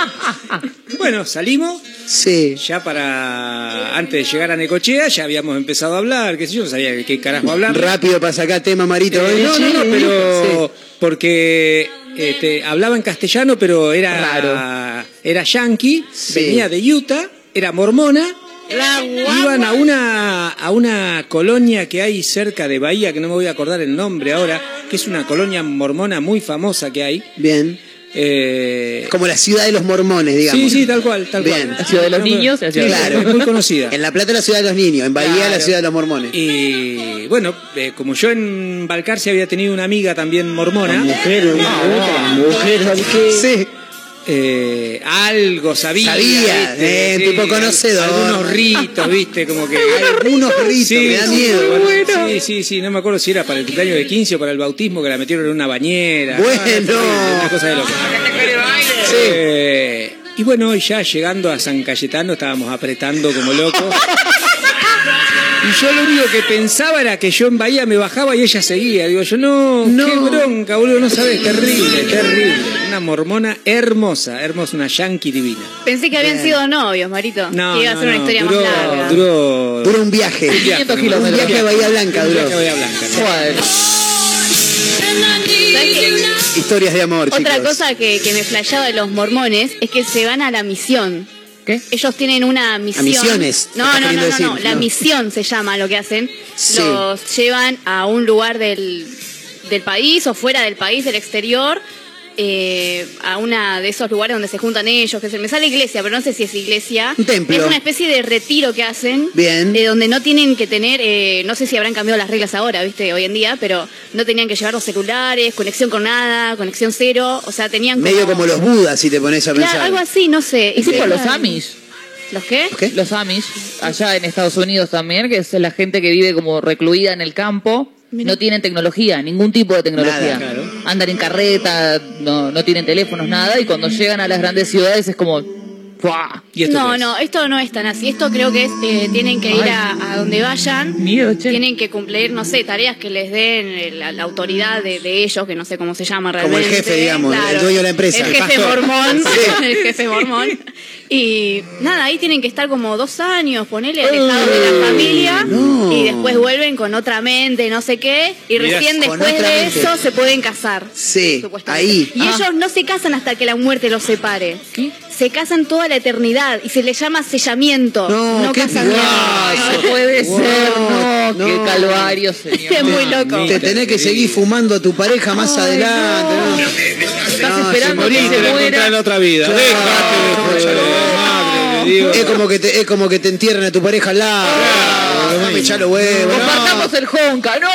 Bueno, salimos. sí. Ya para antes de llegar a Necochea ya habíamos empezado a hablar, qué sé yo, no sabía qué carajo hablar. Rápido para sacar tema, Marito. Eh, no, no, no, Sí. pero porque eh, te- hablaba en castellano, pero era Raro. era yankee, Sí. venía de Utah, era mormona. Iban a una a una colonia que hay cerca de Bahía, que no me voy a acordar el nombre ahora, que es una colonia mormona muy famosa que hay. Bien. Eh, Como la ciudad de los mormones, digamos. sí, sí, tal cual, tal Bien. cual. La ciudad de los niños, la ciudad de los Claro. es muy conocida. En La Plata la ciudad de los niños, en Bahía la ciudad de los mormones. Y bueno, eh, como yo en Balcarce había tenido una amiga también mormona, Sí. Eh, algo sabía. Sabía, ¿viste? eh, tipo conocedor. Algunos ritos, viste, como que... Algunos ritos, Sí, me da sí, miedo. bueno, sí, sí, sí, no me acuerdo si era para el cumpleaños de 15 o para el bautismo que la metieron en una bañera. Bueno. Ah, Una cosa de loco. Eh, y bueno, ya llegando a San Cayetano estábamos apretando como locos. Y yo lo único que pensaba era que yo en Bahía me bajaba y ella seguía. Digo yo, no, No. qué bronca, boludo, no sabes, terrible, terrible. Una mormona hermosa, hermosa, una yankee divina. Pensé que habían sido novios, Marito. No, que iba a no, ser una no, historia duró, más larga. Duró, Duró un viaje. 500 Un kilómetros. viaje a Bahía Blanca Un duró. viaje a Bahía Blanca. Joder. ¿Sabes qué? Historias de amor, Otra chicos. cosa que, que me flasheaba de los mormones es que se van a la misión. ¿Qué? Ellos tienen una misión. misiones, No, no, no, no, no. La no. misión se llama lo que hacen. Sí. Los llevan a un lugar del, del país o fuera del país, del exterior. Eh, a una de esos lugares donde se juntan ellos, que se me sale iglesia, pero no sé si es iglesia. Un templo. Es una especie de retiro que hacen. Bien. De donde no tienen que tener, eh, no sé si habrán cambiado las reglas ahora, viste, hoy en día, pero no tenían que llevar los celulares, conexión con nada, conexión cero, o sea, tenían Medio como los budas, si te pones a Claro, pensar. algo así, no sé. Es tipo se- los Amish. ¿Los qué? ¿Qué? Los Amish, allá en Estados Unidos también, que es la gente que vive como recluida en el campo. No tienen tecnología, ningún tipo de tecnología. Nada, claro. Andan en carreta, no, no tienen teléfonos, nada. Y cuando llegan a las grandes ciudades es como. ¿Y esto No, es? no, esto no es tan así. Esto creo que es, eh, tienen que ir a, a donde vayan. Miedo, che. Tienen que cumplir, no sé, tareas que les den eh, la, la autoridad de, de ellos, que no sé cómo se llama Como el realmente. jefe, digamos, el dueño de la empresa, El el jefe pastor. mormón. Sí. El jefe mormón. Y nada, ahí tienen que estar como dos años, ponerle alejados de la familia. No. Y después vuelven con otra mente, no sé qué. Y recién después de mente. eso se pueden casar. Sí, ahí. Y Ah. ellos no se casan hasta que la muerte los separe. Se casan toda la eternidad y se les llama sellamiento. No, No, qué casamiento. guay. No puede Wow, ser, no, no. qué calvario, señor. Es muy loco. Te tenés que seguir fumando a tu pareja más adelante. ¿no? Estás No, esperando se que se muera. en otra vida. Déjate de digo. Es como que te, es como que te entierren a tu pareja al lado. Déjame echar los huevos. no. Compartamos el Honka. ¡No!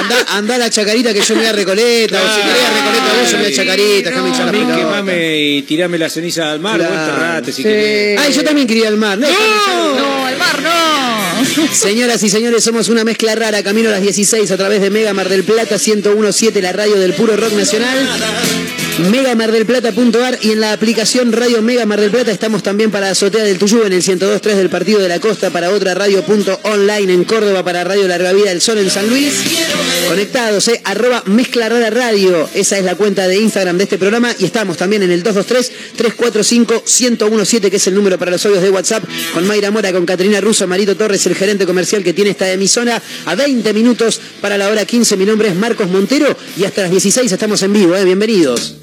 Anda, anda a la chacarita que yo me voy a Recoleta. O si querés a Recoleta vos, yo me voy a Chacarita. Déjame echar A la pelota. quemame y tirame la ceniza al mar, Claro. vos enterrate si Sí. querés. Ay, yo también quería al mar. No, No, al mar no. Señoras y señores, somos una mezcla rara, camino a las 16 a través de Mega Mar del Plata 1017, la radio del puro rock nacional. Megamardelplata.ar y en la aplicación Radio Mega Mar del Plata estamos también para Azotea del Tuyú en el 102.3 del Partido de la Costa, para otra radio online en Córdoba, para Radio Larga Vida del Sol en San Luis. Conectados, eh, arroba Mezcla Rara Radio, esa es la cuenta de Instagram de este programa y estamos también en el 223-345-1017, que es el número para los audios de WhatsApp, con Mayra Mora, con Caterina Russo, Marito Torres, el gerente comercial que tiene esta emisora, a 20 minutos para la hora 15. Mi nombre es Marcos Montero y hasta las 16 estamos en vivo, eh, bienvenidos.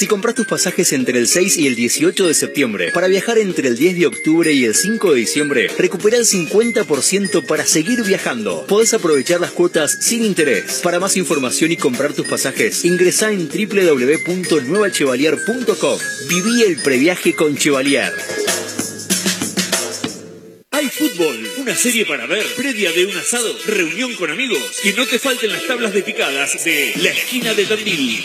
Si compras tus pasajes entre el 6 y el 18 de septiembre, para viajar entre el 10 de octubre y el 5 de diciembre, recupera el 50% para seguir viajando. Podés aprovechar las cuotas sin interés. Para más información y comprar tus pasajes, ingresa en www.nuevachevalier.com. Viví el previaje con Chevalier. Hay fútbol, una serie para ver, previa de un asado, reunión con amigos. Que no te falten las tablas de picadas de La Esquina de Tandil.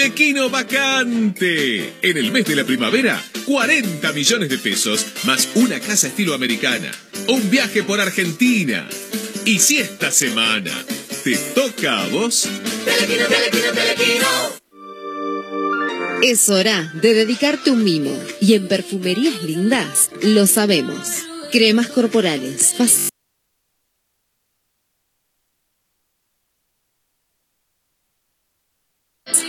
Telequino vacante. En el mes de la primavera, 40 millones de pesos, más una casa estilo americana, un viaje por Argentina. Y si esta semana te toca a vos, Telequino, telequino, telequino. Es hora de dedicarte un mimo. Y en Perfumerías Lindas lo sabemos. Cremas corporales.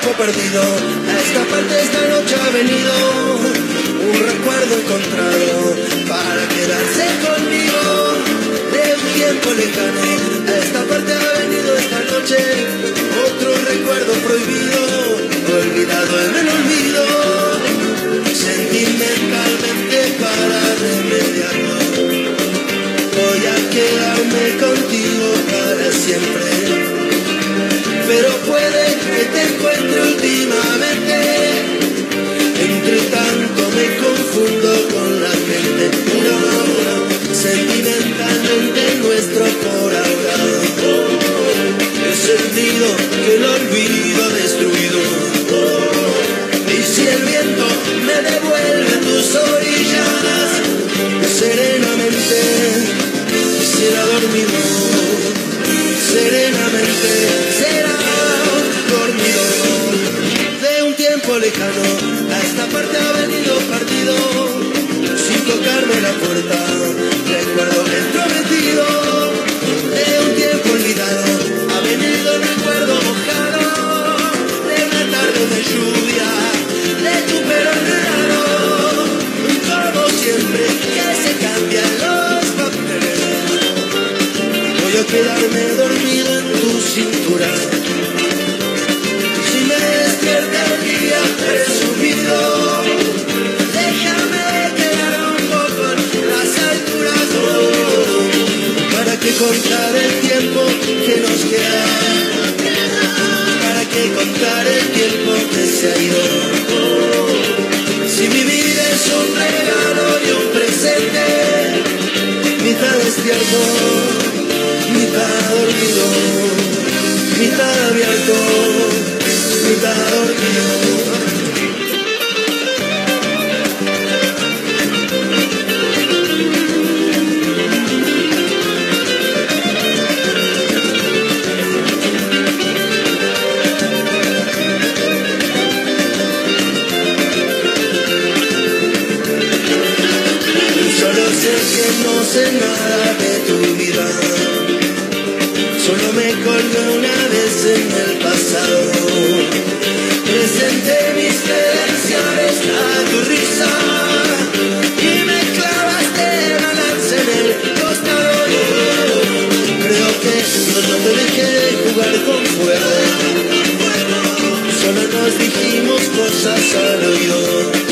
Perdido, a esta parte esta noche ha venido un recuerdo encontrado para quedarse conmigo. De un tiempo lejano, a esta parte ha venido esta noche otro recuerdo prohibido, olvidado en el olvido. Sentimentalmente para remediarlo, voy a quedarme contigo para siempre pero puede que te encuentre últimamente. cerrarme la puerta. Recuerdo el prometido de un tiempo olvidado. Ha venido el recuerdo mojado de una tarde de lluvia, de tu pelo enredado. Como siempre que se cambian los papeles, voy a quedarme dormido en tu cintura. Que contar el tiempo que nos queda. Para que contar el tiempo que se ha ido. Si mi vida es un regalo y un presente, mitad despierto, mitad dormido, mitad abierto, mitad dormido. Sé nada de tu vida. Solo me colgué una vez en el pasado. Presenté mis credenciales a tu risa. Y me clavaste la lanza en el costado. Creo que yo no te dejé jugar con fuego. Solo nos dijimos cosas al oído.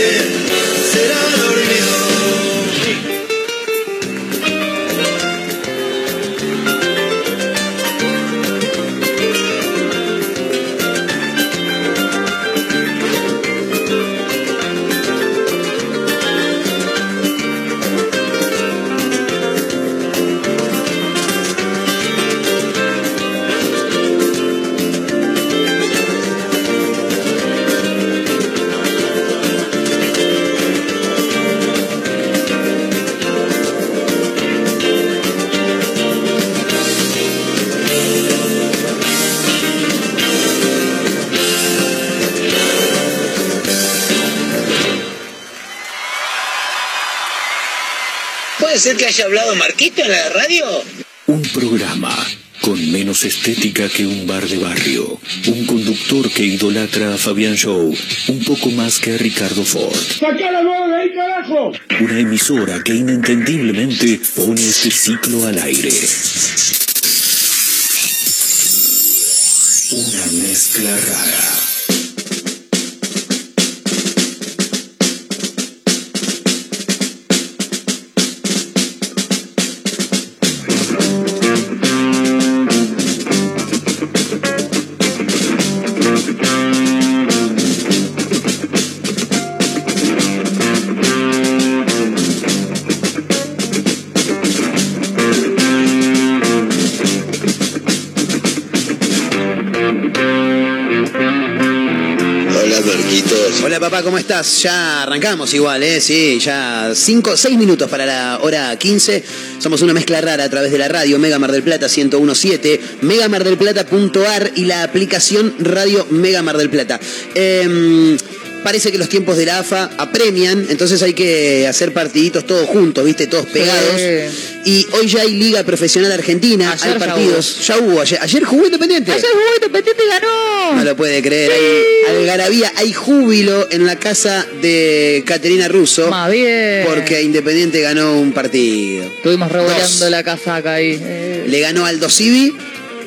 ser que haya hablado Marquito en la radio? Un programa con menos estética que un bar de barrio. Un conductor que idolatra a Fabián Show un poco más que a Ricardo Ford. ¡Sacá la mano de ahí, carajo! Una emisora que inentendiblemente pone este ciclo al aire. Una mezcla rara. Ya arrancamos igual, ¿eh? Sí, ya 5, 6 minutos para la hora 15. Somos una mezcla rara a través de la radio Mega Mar del Plata 1017, megamardelplata.ar y la aplicación Radio Mega Mar del Plata. Em, parece que los tiempos de la AFA apremian, entonces hay que hacer partiditos todos juntos, ¿viste? Todos pegados. Y hoy ya hay Liga Profesional Argentina, Ayer hay ya partidos. Ya hubo, ayer, ayer jugó Independiente. Ayer jugó Independiente y ganó. No lo puede creer. Hay algarabía, hay júbilo en la casa de Caterina Russo. Más bien. Porque Independiente ganó un partido. Estuvimos revolando la casaca ahí. Eh, Le ganó Aldo Civi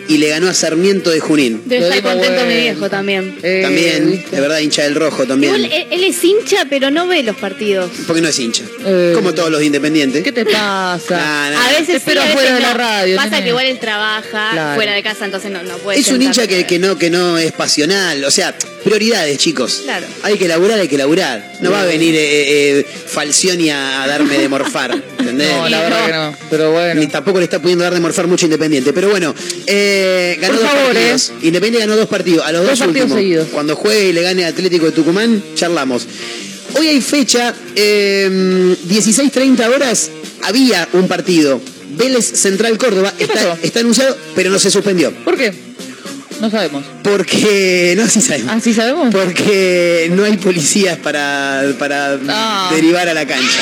y le ganó a Sarmiento de Junín. Debe estar contento bueno. mi viejo también. eh, También, ¿viste? de verdad, hincha del rojo también. Igual él, él es hincha, pero no ve los partidos. Porque no es hincha. Eh. Como todos los independientes. ¿Qué te pasa? Nah, nah. A veces sí, veces fuera de la radio, Pasa nene. que igual él trabaja Claro. fuera de casa, entonces no, no puede Es un hincha que, que no, que no es pasional. O sea, prioridades, chicos. Claro. Hay que laburar, hay que laburar. No va a venir eh, eh, Falcioni a, a darme de morfar. ¿entendés? No, la verdad que no. Pero bueno. Ni tampoco le está pudiendo dar de morfar mucho Independiente. Pero bueno, eh, ganó Por dos favor, partidos. Independiente ganó dos partidos. A los Dos dos, partidos últimos. seguidos. Cuando juegue y le gane Atlético de Tucumán, charlamos. Hoy hay fecha, eh, 16.30 horas, había un partido. Vélez Central Córdoba está, está anunciado, pero no se suspendió. ¿Por qué? No sabemos. Porque. No, sí sabemos. ¿Ah, sí sabemos? Porque no hay policías para, para Ah. derivar a la cancha.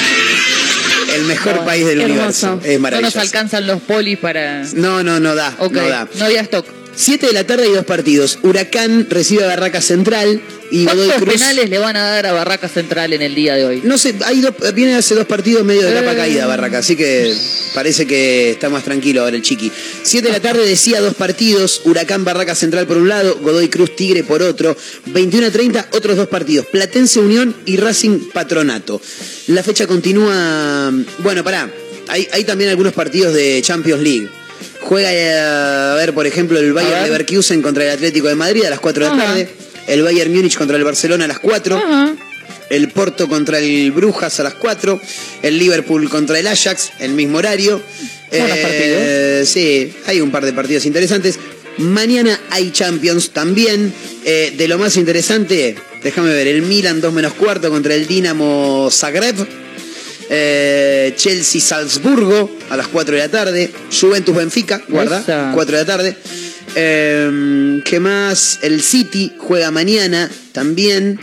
El mejor país del universo. Es No nos maravilloso. alcanzan los polis para. No, no, no da. No da. no había stock. 7 de la tarde hay dos partidos. Huracán recibe a Barraca Central y Godoy ¿Cuántos Cruz. penales le van a dar a Barraca Central en el día de hoy? No sé, hay dos, viene hace dos partidos medio de capa caída Barraca, así que parece que está más tranquilo ahora el chiqui. 7 de la tarde decía dos partidos, Huracán Barraca Central por un lado, Godoy Cruz Tigre por otro, 21 a 30 otros dos partidos, Platense Unión y Racing Patronato. La fecha continúa, bueno, pará, hay, hay también algunos partidos de Champions League. Juega, eh, a ver, por ejemplo, el Bayern ver. Leverkusen contra el Atlético de Madrid a las 4 de la tarde, el Bayern Múnich contra el Barcelona a las 4, el Porto contra el Brujas a las 4, el Liverpool contra el Ajax, el mismo horario. Eh, sí, hay un par de partidos interesantes. Mañana hay Champions también. Eh, de lo más interesante, déjame ver, el Milan 2 menos cuarto contra el Dinamo Zagreb. Eh, Chelsea Salzburgo a las 4 de la tarde. Juventus Benfica, guarda, Esa. 4 de la tarde. Eh, ¿Qué más? El City juega mañana también.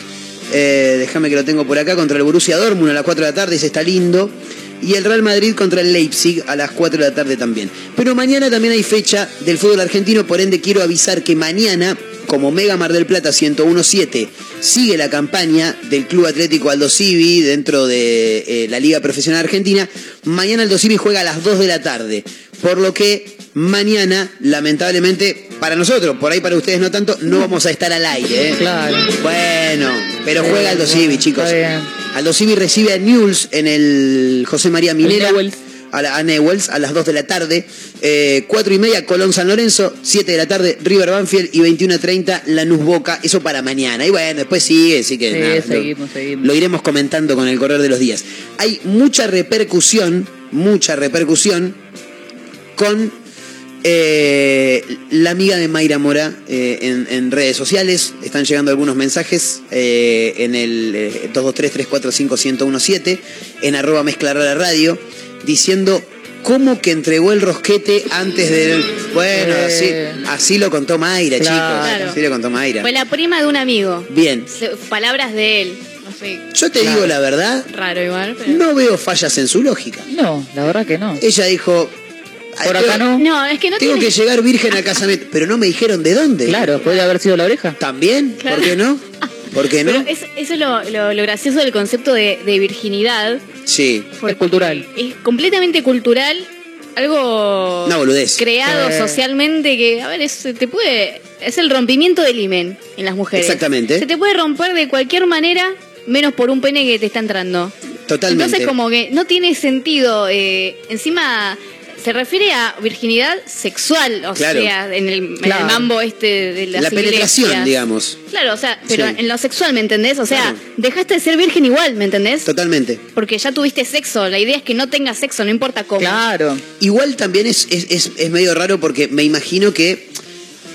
Eh, déjame que lo tengo por acá contra el Borussia Dortmund a las 4 de la tarde, ese está lindo. Y el Real Madrid contra el Leipzig a las 4 de la tarde también. Pero mañana también hay fecha del fútbol argentino, por ende quiero avisar que mañana, como Mega Mar del Plata 1017, sigue la campaña del Club Atlético Aldo Civi dentro de eh, la Liga Profesional Argentina. Mañana Aldo Civi juega a las 2 de la tarde. Por lo que mañana, lamentablemente, para nosotros, por ahí para ustedes no tanto, no vamos a estar al aire. ¿eh? Claro. Bueno, pero Sí, juega Aldo bueno, Civi, chicos. Aldo Civi recibe a Newell's en el José María Minera. A, la, a Newell's a las 2 de la tarde. Eh, 4 y media, Colón San Lorenzo. 7 de la tarde, River Banfield. Y 21 a 30, Lanús Boca. Eso para mañana. Y bueno, después sigue, así que Sí, nada, lo- seguimos, seguimos. lo iremos comentando con el correr de los días. Hay mucha repercusión, mucha repercusión con eh, la amiga de Mayra Mora eh, en, en redes sociales. Están llegando algunos mensajes eh, en el eh, 223-345-1017, en arroba mezcla rara radio, diciendo cómo que entregó el rosquete antes del... Bueno, Eh. así, así lo contó Mayra, Claro. chicos. Así lo contó Mayra. Fue la prima de un amigo. Bien. Se- Palabras de él. Yo te digo la verdad, Raro igual, pero. no veo fallas en su lógica. No, la verdad que no. Ella dijo. Por acá no. No, es que no Tengo tiene. que llegar virgen al casamiento. Pero no me dijeron de dónde. Claro, podría haber sido la oreja. ¿También? Claro. ¿Por qué no? ¿Por qué no? Pero es- eso es lo, lo- lo gracioso del concepto de, de virginidad. Sí. Es cultural. Es completamente cultural. Algo Una boludez. creado Eh. socialmente que, a ver, es, te puede. Es el rompimiento del himen en las mujeres. Exactamente. Se te puede romper de cualquier manera, menos por un pene que te está entrando. Totalmente. Entonces, como que no tiene sentido. eh, encima, se refiere a virginidad sexual, o Claro. sea, en el, en el mambo este de las La penetración, digamos. Claro, o sea, pero Sí. en lo sexual, ¿me entendés? O sea, Claro. dejaste de ser virgen igual, ¿me entendés? Totalmente. Porque ya tuviste sexo. La idea es que no tengas sexo, no importa cómo. Claro. Igual también es, es, es- es medio raro porque me imagino que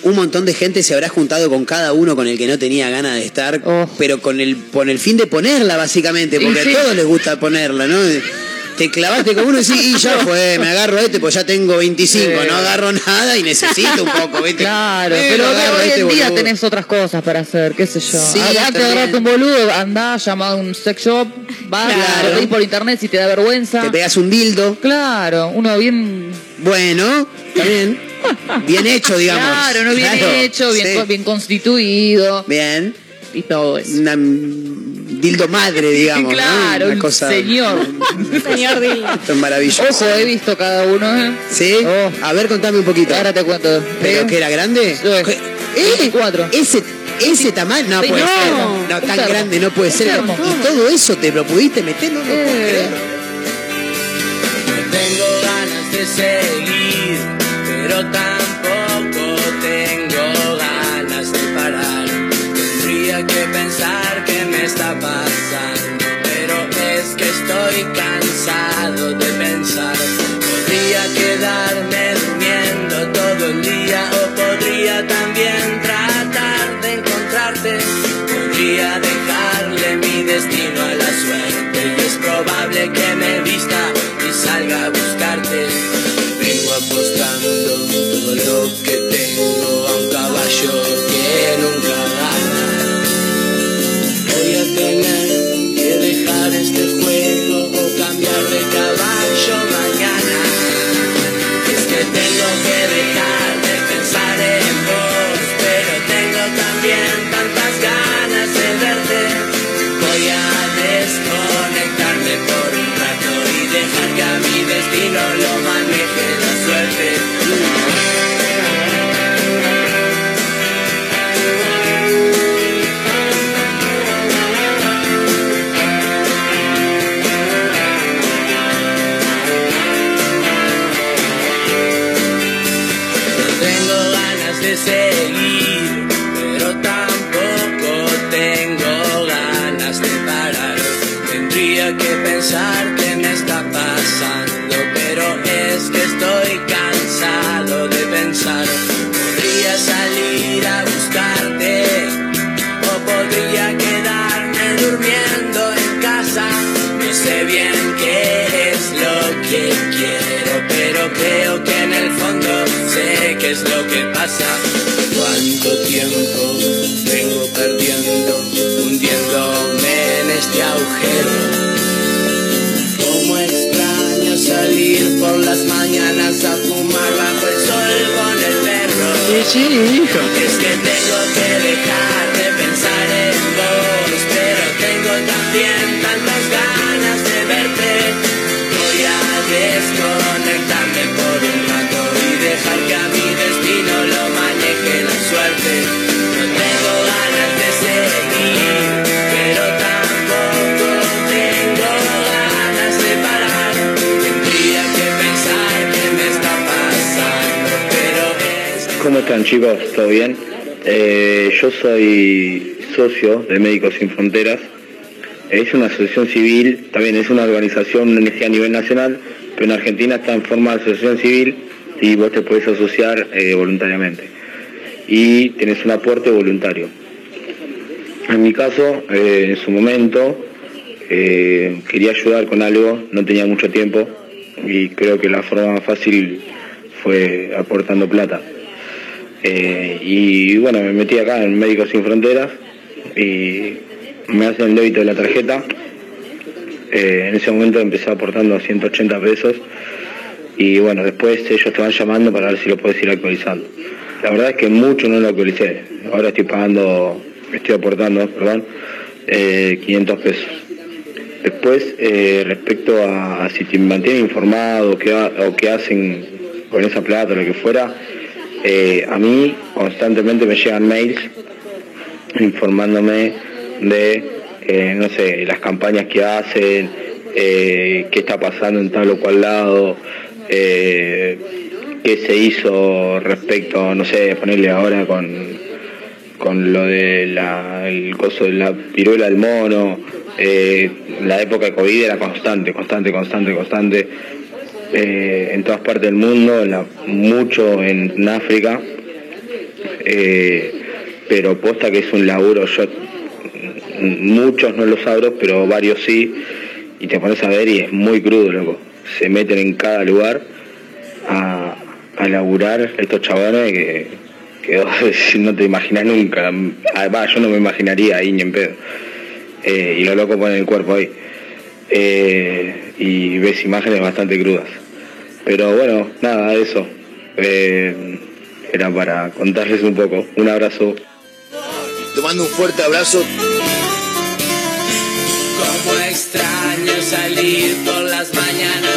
un montón de gente se habrá juntado con cada uno con el que no tenía ganas de estar, pero con el, con el fin de ponerla, básicamente, porque sí. a todos les gusta ponerla, ¿no? Te clavaste con uno y decís, y ya fue, me agarro a este, pues ya tengo 25, Sí. no agarro nada y necesito un poco, ¿viste? Claro, pero a hoy este en día boludo. tenés otras cosas para hacer, qué sé yo. Sí, también. agarrarte un boludo, andá, llama a un sex shop, vas, Claro. lo pedís por internet si te da vergüenza. Te pegas un dildo. Claro, uno bien... Bueno, está bien. Bien hecho, digamos. Claro, no bien Claro, hecho, bien, sí. bien constituido. Bien. Y todo eso. Una dildo madre, digamos. ¿no? claro, Una un cosa. señor. Señor Dildo. Esto es maravilloso. Ojo, he visto cada uno, ¿eh? ¿Sí? A ver, contame un poquito. Ahora te cuento. ¿Pero ¿Eh? que era grande? Sí. ¿Eh? Cuatro. Ese, ese tamaño no Sí, puede no. ser. No, tan grande no puede ser. Y todo eso te lo pudiste meter, no lo puedo Eh. creer. Tengo ganas de seguir, a mi destino lo es lo que pasa. Cuánto tiempo vengo perdiendo, hundiéndome en este agujero. Cómo extraño salir por las mañanas a fumar bajo el sol con el perro. Sí, hijo. Es que tengo que dejar están chicos? ¿Todo bien? Eh, yo soy socio de Médicos Sin Fronteras. Es una asociación civil, también es una organización, ONG a nivel nacional, pero en Argentina está en forma de asociación civil y vos te podés asociar eh, voluntariamente. Y tenés un aporte voluntario. En mi caso, eh, en su momento, quería ayudar con algo, no tenía mucho tiempo y creo que la forma más fácil fue aportando plata. Eh, y bueno, me metí acá en Médicos Sin Fronteras y me hacen el débito de la tarjeta. Eh, en ese momento empecé aportando 180 pesos y bueno, después ellos te van llamando para ver si lo puedes ir actualizando. La verdad es que mucho no lo actualicé. Ahora estoy pagando, estoy aportando, perdón, eh, 500 pesos. Después, eh, respecto a, si te mantienen informado qué o qué hacen con esa plata o lo que fuera, eh, a mí constantemente me llegan mails informándome de, eh, no sé, las campañas que hacen, eh, qué está pasando en tal o cual lado, qué se hizo respecto, no sé, ponerle ahora con, con lo de la, el coso de la viruela del mono, la época de COVID era constante, constante, constante, constante, eh, en todas partes del mundo, mucho en África, eh, pero posta que es un laburo, yo muchos no los abro, pero varios sí, y te pones a ver y es muy crudo, loco. Se meten en cada lugar a, a laburar estos chabones que, que no te imaginas nunca. Además, yo no me imaginaría ahí ni en pedo. Eh, y lo loco pone el cuerpo ahí. Eh, y ves imágenes bastante crudas. Pero bueno, nada, eso. Eh, era para contarles un poco. Un abrazo. Te mando un fuerte abrazo. Como extraño salir por las mañanas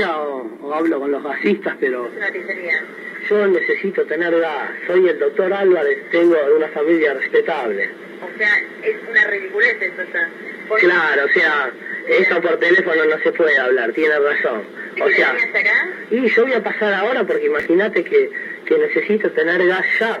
o, o hablo con los gasistas, pero Una pizzería. yo necesito tener gas. Soy el doctor Álvarez, tengo una familia respetable. O sea, es una ridiculez entonces. Claro, o sea, eso por teléfono no se puede hablar, tiene razón. O sea, y yo voy a pasar ahora porque imagínate que, que necesito tener gas ya.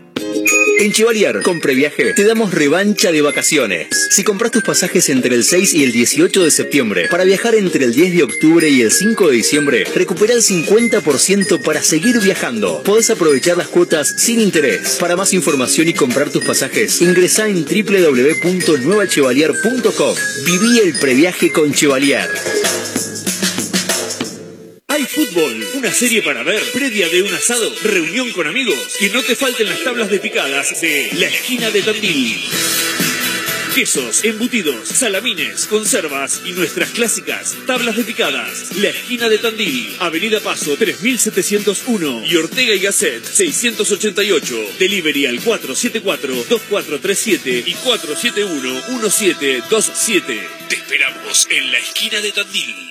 En Chevalier, con Previaje, te damos revancha de vacaciones. Si compras tus pasajes entre el 6 y el 18 de septiembre, para viajar entre el 10 de octubre y el 5 de diciembre, recupera el 50% para seguir viajando. Podés aprovechar las cuotas sin interés. Para más información y comprar tus pasajes, ingresá en www.nuevachevalier.com. Viví el previaje con Chevalier. Una serie para ver, previa de un asado, reunión con amigos, que no te falten las tablas de picadas de La Esquina de Tandil. Quesos, embutidos, salamines, conservas y nuestras clásicas tablas de picadas. La Esquina de Tandil, Avenida Paso 3701 y Ortega y Gasset 688. Delivery al 474-2437 y 471-1727. Te esperamos en La Esquina de Tandil.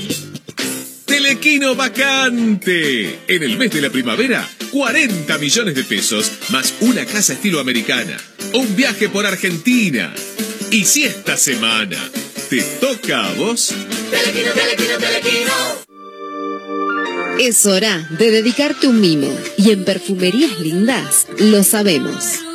Telequino vacante. En el mes de la primavera, 40 millones de pesos más una casa estilo americana. Un viaje por Argentina. Y si esta semana te toca a vos, Telequino, telequino, telequino. Es hora de dedicarte un mimo y en Perfumerías Lindas lo sabemos.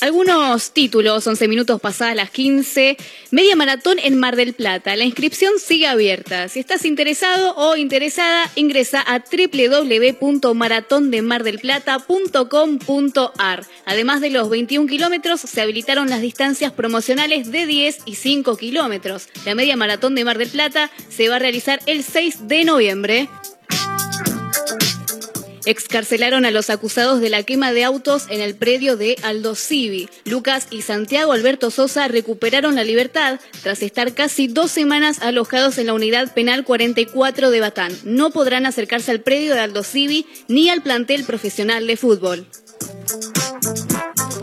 Algunos títulos, 11 minutos pasadas las 15. Media maratón en Mar del Plata. La inscripción sigue abierta. Si estás interesado o interesada, ingresa a www.maratondemardelplata.com.ar. Además de los 21 kilómetros, se habilitaron las distancias promocionales de 10 y 5 kilómetros. La media maratón de Mar del Plata se va a realizar el 6 de noviembre. Excarcelaron a los acusados de la quema de autos en el predio de Aldo Civi. Lucas y Santiago Alberto Sosa recuperaron la libertad tras estar casi dos semanas alojados en la unidad penal 44 de Batán. No podrán acercarse al predio de Aldo Civi ni al plantel profesional de fútbol.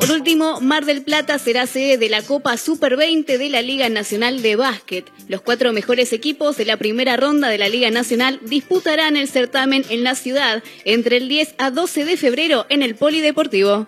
Por último, Mar del Plata será sede de la Copa Super 20 de la Liga Nacional de Básquet. Los cuatro mejores equipos de la primera ronda de la Liga Nacional disputarán el certamen en la ciudad entre el 10 a 12 de febrero en el Polideportivo.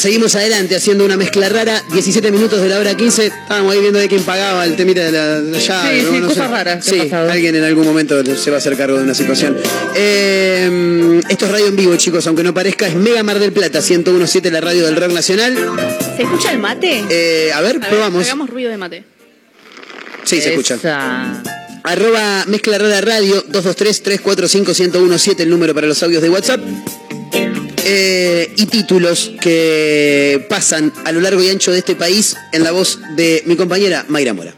Seguimos adelante haciendo una mezcla rara. 17 minutos de la hora 15. Estábamos ahí viendo de quién pagaba el temita de la, de la llave. Sí, ¿no? sí, No cosas sé. raras Sí, alguien en algún momento se va a hacer cargo de una situación. Eh, esto es radio en vivo, chicos, aunque no parezca. Es Mega Mar del Plata, 1017, la radio del rock nacional. ¿Se escucha el mate? Eh, a ver, A ver, probamos. Hagamos ruido de mate. Sí, se escucha. Arroba Mezcla Rara Radio 223-345-1017, el número para los audios de WhatsApp. Eh, y títulos que pasan a lo largo y ancho de este país en la voz de mi compañera Mayra Mora.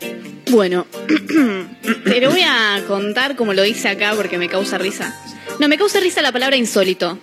Bueno, te lo voy a contar como lo dice acá porque me causa risa. No, me causa risa la palabra insólito.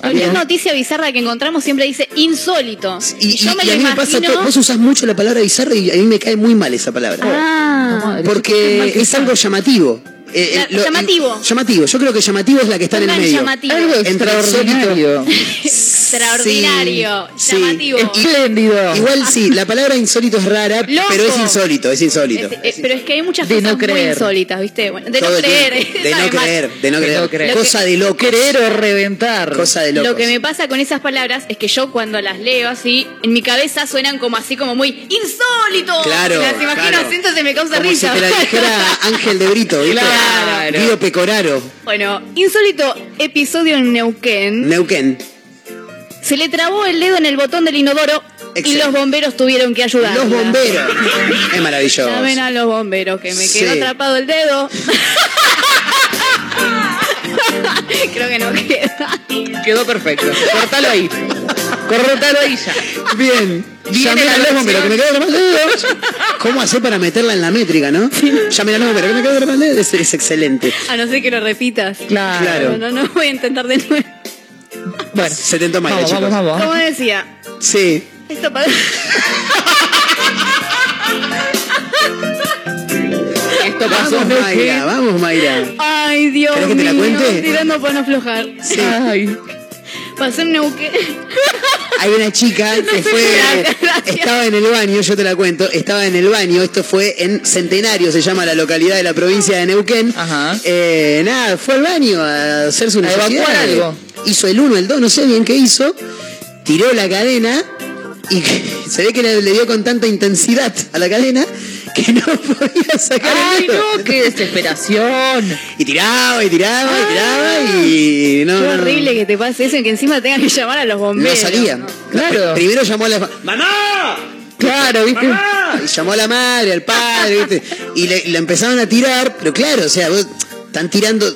Cualquier noticia bizarra que encontramos siempre dice insólito. Y, yo me y a lo mí me pasa, imagino. vos usás mucho la palabra bizarra y a mí me cae muy mal esa palabra. Ah, porque es algo llamativo. Eh, La- llamativo. Llamativo. Yo creo que llamativo es la que está en el medio. llamativo. Algo extraordinario. extraordinario, Sí, llamativo. sí. Espléndido. Igual sí, la palabra insólito es rara, Loco. pero es insólito, es insólito. Eh, pero es que hay muchas De cosas no muy insólitas, ¿viste? Bueno, de Todo no creer. De no creer, de no De creer. no creer. Cosa de loco. Creer o reventar. Cosa de locos. Lo que me pasa con esas palabras es que yo cuando las leo así, en mi cabeza suenan como así como muy insólito. Claro, Las imagino claro. así, entonces me causa Como risa. si te la dijera Ángel de Brito, ¿viste? Claro. Guido Pecoraro, bueno, insólito episodio en Neuquén. Neuquén. Se le trabó el dedo en el botón del inodoro y los bomberos tuvieron que ayudar. Los bomberos. Es maravilloso. Llamen a los bomberos, que me quedó Sí. atrapado el dedo. Creo que no queda. Quedó perfecto. Cortalo ahí. Cortalo ahí ya. Bien. Viene Llamen la a los bomberos, que me quedo atrapado. ¿Cómo hacer para meterla en la métrica, no? Llamen a los bomberos, que me quedo atrapado. Es, es excelente. A no ser que lo repitas. Claro. Claro. No, no, no voy a intentar de nuevo. Bueno, Se tentó mal, vamos, vamos, vamos. Como decía, Sí. esto pasa. Esto pasó Vamos, Mayra, vamos, Mayra. Ay, Dios ¿Querés que te la mío, cuente? tirando para no aflojar. Sí. Ay. Pasó en Neuquén. Hay una chica que fue. Estaba en el baño, yo te la cuento. Estaba en el baño, esto fue en Centenario, se llama la localidad de la provincia de Neuquén. Ajá. Eh, nada, fue al baño a hacer su A necesidad. algo. Hizo el 1, el 2, no sé bien qué hizo. Tiró la cadena y se ve que le dio con tanta intensidad a la cadena que no podía sacar Ay, el dedo. no, qué desesperación. Y tiraba y tiraba y tiraba y no, Qué no, no. horrible que te pase eso y que encima tengas que llamar a los No bomberos. salía. Claro. Primero llamó a la ¡Mamá! Claro, ¿viste? y llamó a la madre, al padre, ¿viste? Y le, le empezaron a tirar, pero claro, o sea, vos están tirando,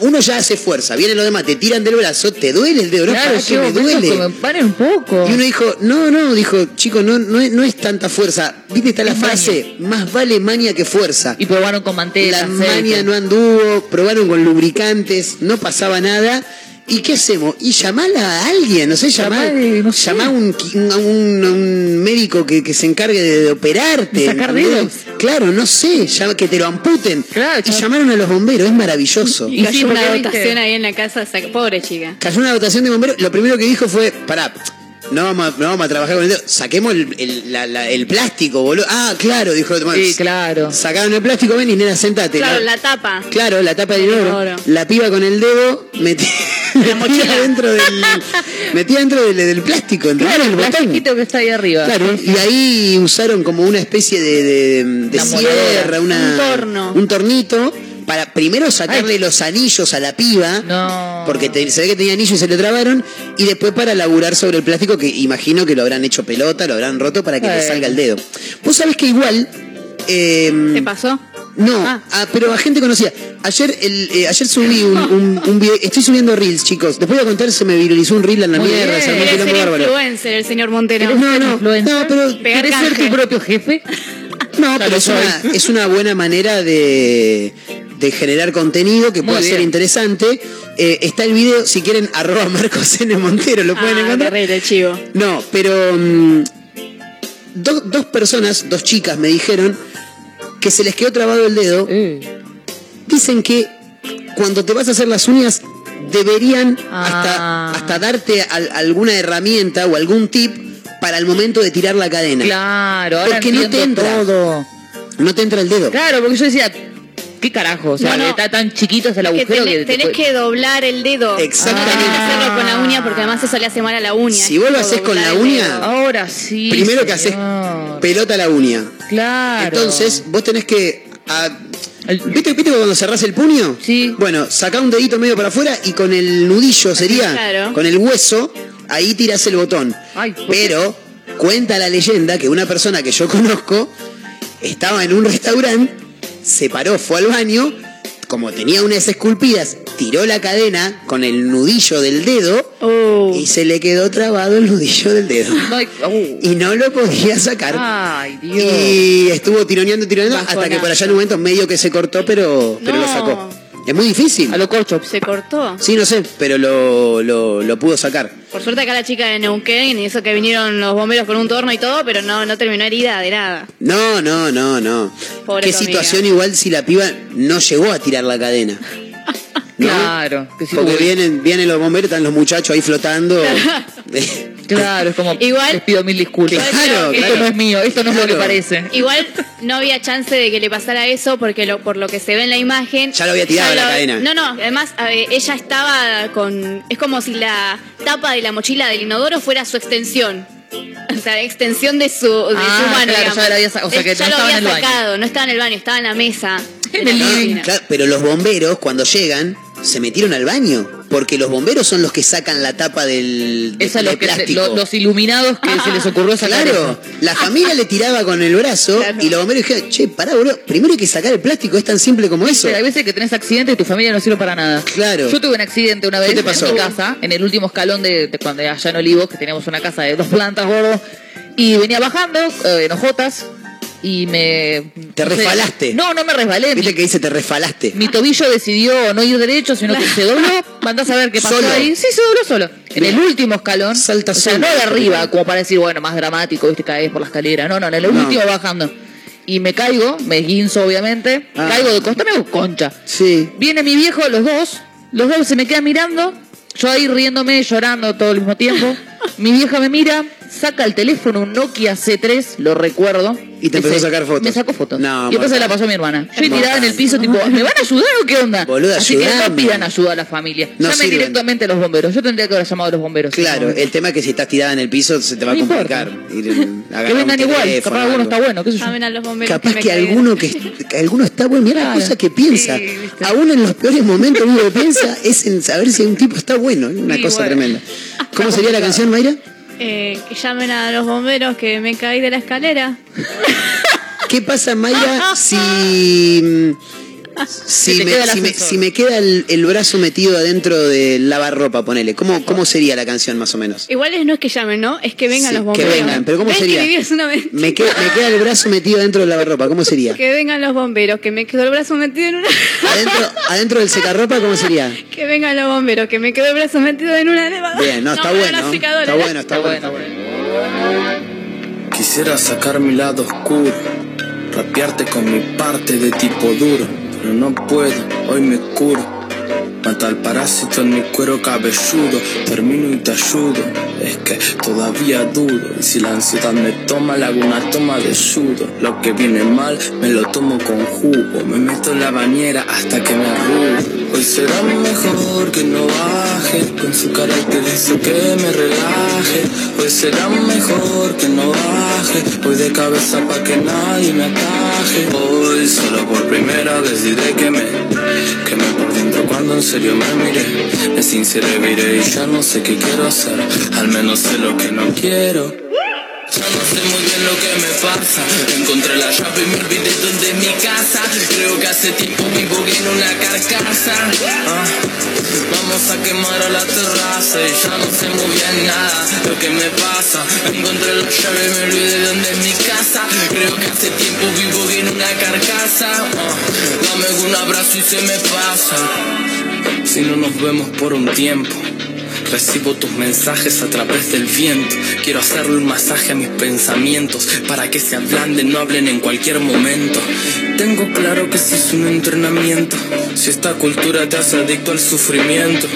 uno ya hace fuerza, vienen los demás, te tiran del brazo, te duele el dedo, no, Claro, que me duele. paren un poco. Y uno dijo, no, no, dijo, chico, no, no, es, no es tanta fuerza. ¿Viste está la Es frase? Más vale maña que fuerza. Y probaron con manteca, La aceite. maña no anduvo, probaron con lubricantes, no pasaba nada. ¿Y qué hacemos? Y llamala a alguien, no sé, llamar, Llamá, no sé. a un, médico que, que se encargue de, de operarte. De sacar dedos. Claro, no sé, llama- que te lo amputen. Claro, y llamaron a los bomberos, es maravilloso. Y Y cayó sí, una dotación viste- ahí en la casa. Pobre chica. Cayó una dotación de bomberos, lo primero que dijo fue, pará, no vamos, a, no vamos a trabajar con el dedo. Saquemos el, el- la- la- el plástico, boludo. Ah, claro, dijo. Sí, claro. Sacaron el plástico, ven y nena, sentate. Claro, La- la tapa. Claro, la tapa de El oro. inodoro. La piba con el dedo metía, metía dentro del metía dentro del, del plástico. Claro, el el botón. plastiquito que está ahí arriba. Claro, y ahí usaron como una especie de, de, de La sierra, una, Un torno. un tornito, para primero sacarle los anillos a la piba, No. porque te- se ve que tenía anillos y se le trabaron, y después para laburar sobre el plástico, que imagino que lo habrán hecho pelota, lo habrán roto para que le Bueno. salga el dedo. Vos sabés que igual... eh, ¿Qué pasó? no, Ah. ah, pero a gente conocida. Ayer el, eh, ayer subí un, un, un video, estoy subiendo reels, chicos. Después de contar, se me viralizó un reel en la Muy mierda, bien. se armó bárbaro. influencer el señor Montero. No, no, no, pero Pegar ¿Quieres ser tu propio jefe? No, pero es una, es una buena manera de, de generar contenido que pueda ser interesante. Eh, está el video, si quieren, arroba Marcos N. Montero, lo pueden Ah, encontrar. terrible el chivo. No, pero mm, do- dos personas, dos chicas me dijeron que se les quedó trabado el dedo. Eh. Dicen que cuando te vas a hacer las uñas deberían Ah. hasta, hasta darte al- alguna herramienta o algún tip para el momento de tirar la cadena. Claro, ahora Porque no te entra. todo. No te entra el dedo. Claro, porque yo decía, ¿qué carajo? O sea, No, no. está tan chiquito hasta el Que agujero tenés, que... te tenés puede- que doblar el dedo. Exactamente. Tenés que hacerlo con la uña porque además eso le hace mal a la uña. Si vos lo haces con la uña. Ahora sí. Primero que haces señor. pelota a la uña. Claro. Entonces, vos tenés que. ah, ¿Viste, ¿Viste cuando cerrás el puño? Sí. Bueno, sacá un dedito medio para afuera y con el nudillo sería, Claro. con el hueso, ahí tirás el botón. Ay. Pero cuenta la leyenda que una persona que yo conozco estaba en un restaurante, se paró, fue al baño, como tenía unas esculpidas, tiró la cadena con el nudillo del dedo Oh. y se le quedó trabado el nudillo del dedo. Uh. Y no lo podía sacar. Ay, Dios. Y estuvo tironeando, tironeando, hasta que por allá en un momento medio que se cortó, pero, pero lo sacó. Es muy difícil. A lo corcho. Se cortó. Sí, no sé, pero lo, lo, lo pudo sacar. Por suerte acá la chica de Neuquén y eso que vinieron los bomberos con un torno y todo, pero no, no terminó herida de nada. No, no, no, no. Pobre Qué tu situación igual si la piba no llegó a tirar la cadena. ¿No? Claro. Que sí, Porque uy. vienen, vienen los bomberos, están los muchachos ahí flotando. Claro, es como. Igual- Les pido mil disculpas. Claro, Esto claro. no es mío, esto no es lo que Claro. parece. Igual no había chance de que le pasara eso porque lo, por lo que se ve en la imagen. Ya lo había tirado la cadena. No, no, además a ver, ella estaba con. Es como si la tapa de la mochila del inodoro fuera su extensión. O sea, la extensión de su, de Ah, su mano. claro, digamos. ya la había sa- o sea, Él que ya no lo estaba había en el baño. sacado, no estaba en el baño, estaba en la mesa. de En la el living. cocina. Claro, pero los bomberos, cuando llegan, se metieron al baño. Porque los bomberos son los que sacan la tapa del, de- de los, se- plástico. lo- los iluminados que se les ocurrió sacar Claro, eso. la familia le tiraba con el brazo Claro. y los bomberos dijeron, che, pará, boludo, primero hay que sacar el plástico, es tan simple como eso. Pero hay veces que tenés accidente y tu familia no sirve para nada. Claro. Yo tuve un accidente una vez en mi casa, en el último escalón de, de cuando allá en Olivos, que teníamos una casa de dos plantas, gordo, y venía bajando eh, en hojotas y me... Te resbalaste. no, no me resbalé. Viste Mi, que dice, te resfalaste. mi tobillo decidió no ir derecho, sino que se dobló. Mandás a ver qué pasó Solo. ahí. Sí, se dobló solo. En el último escalón. Salta o sea, solo. no de arriba, como para decir, bueno, más dramático, viste, caes por la escalera. No, no, en el No. último bajando. Y me caigo, me guinzo obviamente, Ah. caigo de costado, me hago concha. Sí. Viene mi viejo, los dos, los dos se me quedan mirando, yo ahí riéndome, llorando todo al mismo tiempo. Mi vieja me mira, saca el teléfono, un Nokia C3, lo recuerdo. Y te empezó a sacar fotos. Me sacó fotos. No, y después se la pasó a mi hermana. Yo Mortal. tirada en el piso, tipo, ¿me van a ayudar o qué onda? Boluda, Así que no pidan ayuda a la familia. No Llamen sirven. directamente a los bomberos. Yo tendría que haber llamado a los bomberos. Claro, el tema es que si estás tirada en el piso se te va a complicar. Ir, Que vengan igual, teléfono, capaz alguno está bueno, qué sé yo. Llamen a los bomberos. Capaz que alguno que, que alguno está bueno, mira la Claro. cosa que piensa. Sí. Aún en los peores momentos uno lo piensa es en saber si un tipo está bueno, una Sí, cosa bueno. tremenda. ¿Cómo sería la canción, Mayra? Eh, que llamen a los bomberos que me caí de la escalera. ¿Qué pasa, Mayra, si si me, queda el si me- ascensor. si me queda el, el brazo metido adentro del lavarropa, ponele? ¿Cómo, ¿Cómo sería la canción más o menos? Igual es- no es que llamen, ¿no? Es que vengan Sí, los que bomberos. vengan, pero ¿cómo ¿Ves sería? que una vez? Me queda, me queda el brazo metido dentro del lavarropa, ¿cómo sería? Que vengan los bomberos, que me quedó el brazo metido en una... Adentro, adentro del secarropa, ¿cómo sería? que vengan los bomberos, que me quedó el brazo metido en una elevadora. Bien, no, está bueno. la secadora. Está bueno, está bueno. Quisiera sacar mi lado oscuro, rapearte con mi parte de tipo duro, pero no puedo, hoy me curo. Mata al parásito en mi cuero cabelludo. Termino y te ayudo. Es que todavía dudo. Y si la ansiedad me toma, le hago toma de sudo. Lo que viene mal, me lo tomo con jugo. Me meto en la bañera hasta que me arrugo. Hoy será mejor que no baje. Con su carácter dice que me relaje. Hoy será mejor que no baje. Voy de cabeza pa' que nadie me ataje. Hoy solo por primera vez diré que me quemé por dentro cuando en serio me miré. Me sinceré, viré y ya no sé qué quiero hacer. Al menos sé lo que no quiero. Lo que me pasa. Encontré la llave y me olvidé dónde es mi casa. Creo que hace tiempo vivo en una carcasa. Ah, Vamos a quemar a la terraza Y ya no sé muy bien nada lo que me pasa. Encontré la llave y me olvidé dónde es mi casa. Creo que hace tiempo vivo en una carcasa. Ah, Dame un abrazo y se me pasa. Si no nos vemos por un tiempo Recibo tus mensajes a través del viento. Quiero hacerle un masaje a mis pensamientos para que se ablanden, no hablen en cualquier momento. Tengo claro que si es un entrenamiento, si esta cultura te hace adicto al sufrimiento.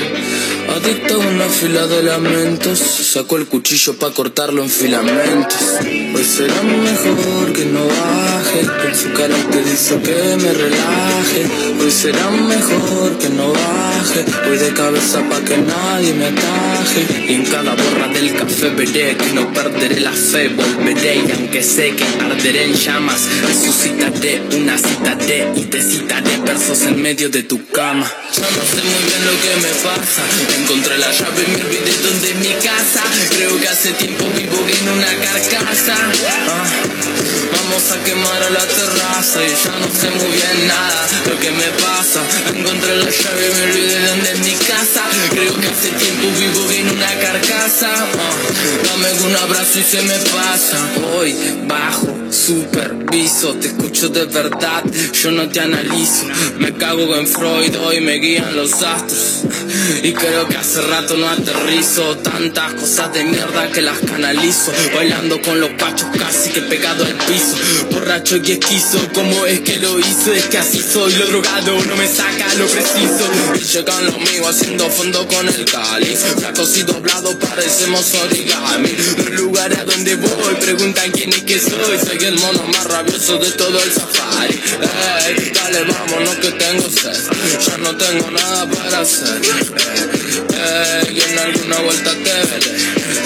Adicto a una fila de lamentos, saco el cuchillo para cortarlo en filamentos. Hoy será mejor que no baje, con su carácter dice que me relaje. Hoy será mejor que no baje, voy de cabeza pa' que nadie me Y en cada borra del café veré que no perderé la fe, volveré y aunque sé que arderé en llamas, resucitaré una citaré y te citaré versos en medio de tu cama. Ya no sé muy bien lo que me pasa, encontré la llave y me olvidé dónde es mi casa. Creo que hace tiempo vivo en una carcasa. Ah, Vamos a quemar a la terraza y ya no sé muy bien nada lo que me pasa. Encontré la llave y me olvidé dónde es mi casa. Creo que hace tiempo vivo en una carcasa. Ah, Dame un abrazo y se me pasa. Hoy bajo, superviso, te escucho de verdad, yo no te analizo. Me cago en Freud, hoy me guían los astros. Y creo que hace rato no aterrizo. Tantas cosas de mierda que las canalizo. Bailando con los pachos casi que pegado al piso. Borracho y esquizo, ¿cómo es que lo hizo? Es que así soy, lo drogado no me saca lo preciso. Y llegan los míos haciendo fondo con el cáliz. Y doblados parecemos origami. Los lugares a donde voy preguntan quién es que soy. Soy el mono más rabioso de todo el safari. Ey, dale, vámonos que tengo sed. Ya no tengo nada para hacer. Ey, en alguna vuelta te veré.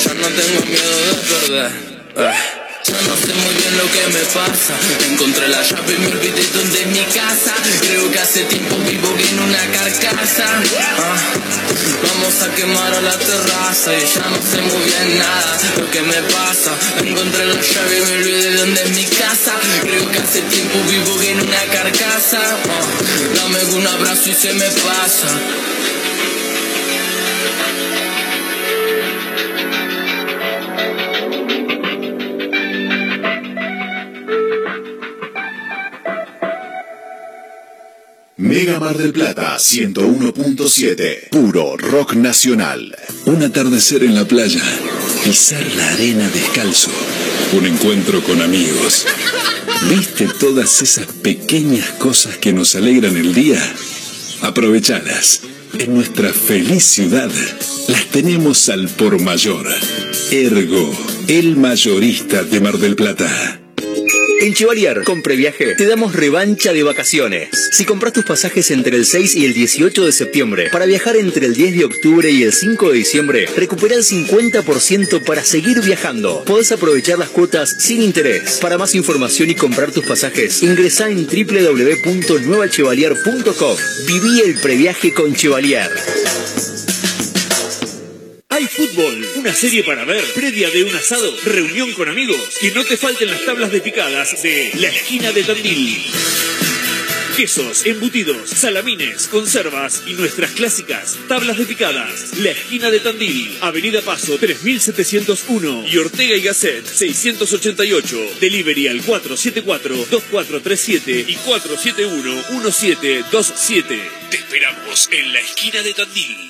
Ya no tengo miedo de perder. Ey. Ya no sé muy bien lo que me pasa. Encontré la llave y me olvidé dónde es mi casa. Creo que hace tiempo vivo en una carcasa. Ah, Vamos a quemar a la terraza Y ya no sé muy bien nada lo que me pasa. Encontré la llave y me olvidé dónde es mi casa. Creo que hace tiempo vivo en una carcasa. Ah, Dame un abrazo y se me pasa Mega Mar del Plata 101.7. Puro rock nacional. Un atardecer en la playa. Pisar la arena descalzo. Un encuentro con amigos. ¿Viste todas esas pequeñas cosas que nos alegran el día? Aprovechalas. En nuestra feliz ciudad las tenemos al por mayor. Ergo, el mayorista de Mar del Plata. En Chevalier, con Previaje, te damos revancha de vacaciones. Si compras tus pasajes entre el 6 y el 18 de septiembre, para viajar entre el 10 de octubre y el 5 de diciembre, recupera el 50% para seguir viajando. Podés aprovechar las cuotas sin interés. Para más información y comprar tus pasajes, ingresa en www.nuevachevalier.com. Viví el previaje con Chevalier. Hay fútbol, una serie para ver, previa de un asado, reunión con amigos. Que no te falten las tablas de picadas de La Esquina de Tandil. Quesos, embutidos, salamines, conservas y nuestras clásicas tablas de picadas. La Esquina de Tandil, Avenida Paso 3701 y Ortega y Gasset 688. Delivery al 474-2437 y 471-1727. Te esperamos en La Esquina de Tandil.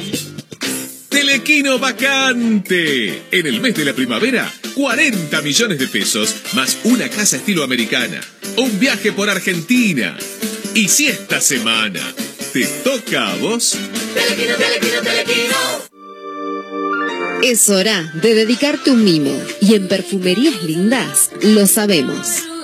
Telequino vacante. En el mes de la primavera, 40 millones de pesos más una casa estilo americana. Un viaje por Argentina. Y si esta semana te toca a vos. Telequino, telequino, telequino. Es hora de dedicarte un mimo y en Perfumerías Lindas lo sabemos.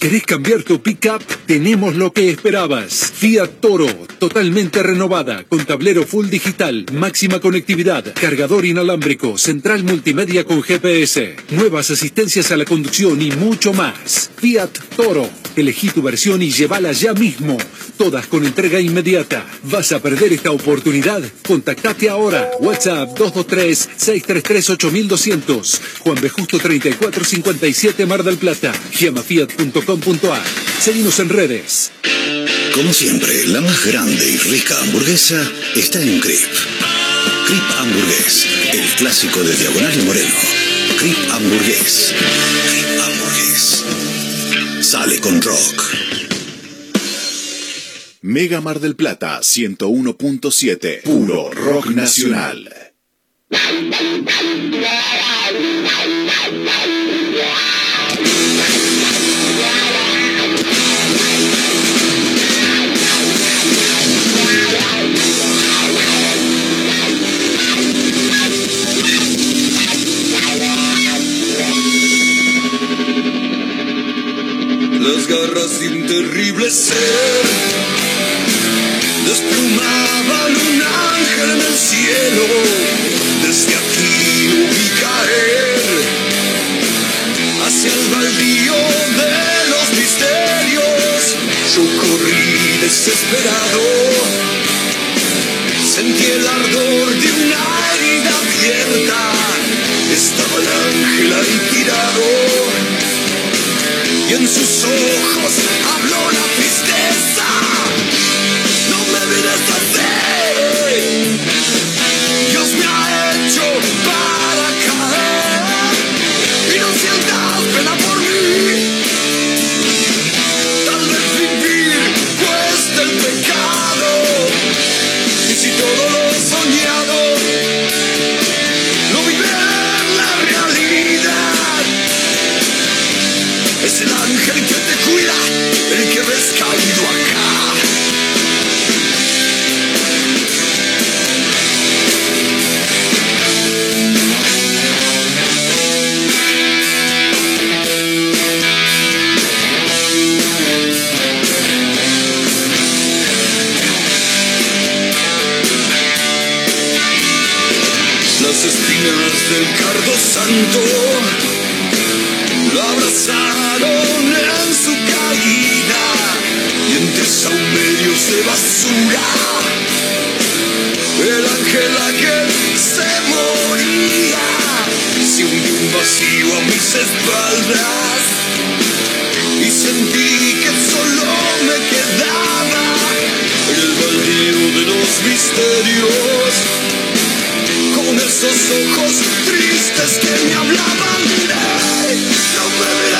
¿Querés cambiar tu pickup? Tenemos lo que esperabas. Fiat Toro, totalmente renovada, con tablero full digital, máxima conectividad, cargador inalámbrico, central multimedia con GPS, nuevas asistencias a la conducción y mucho más. Fiat Toro. Elegí tu versión y llévala ya mismo. Todas con entrega inmediata. ¿Vas a perder esta oportunidad? Contactate ahora. WhatsApp 223-633-8200. Juan B. Justo 3457 Mar del Plata. GemaFiat.com Seguimos en redes. Como siempre, la más grande y rica hamburguesa está en Crip. Crip Hamburgués, el clásico de Diagonal y Moreno. Crip Hamburgués. Crip Hamburgués. Sale con rock. Mega Mar del Plata 101.7. Puro rock nacional. Las garras de un desplumaban un ángel en el cielo. Desde aquí lo vi caer hacia el baldío de los misterios. Yo corrí desesperado, sentí el ardor de una herida abierta. Estaba el ángel ahí tirado y en sus ojos habló la tristeza. Con esos ojos tristes que me hablaban ¡Ey! no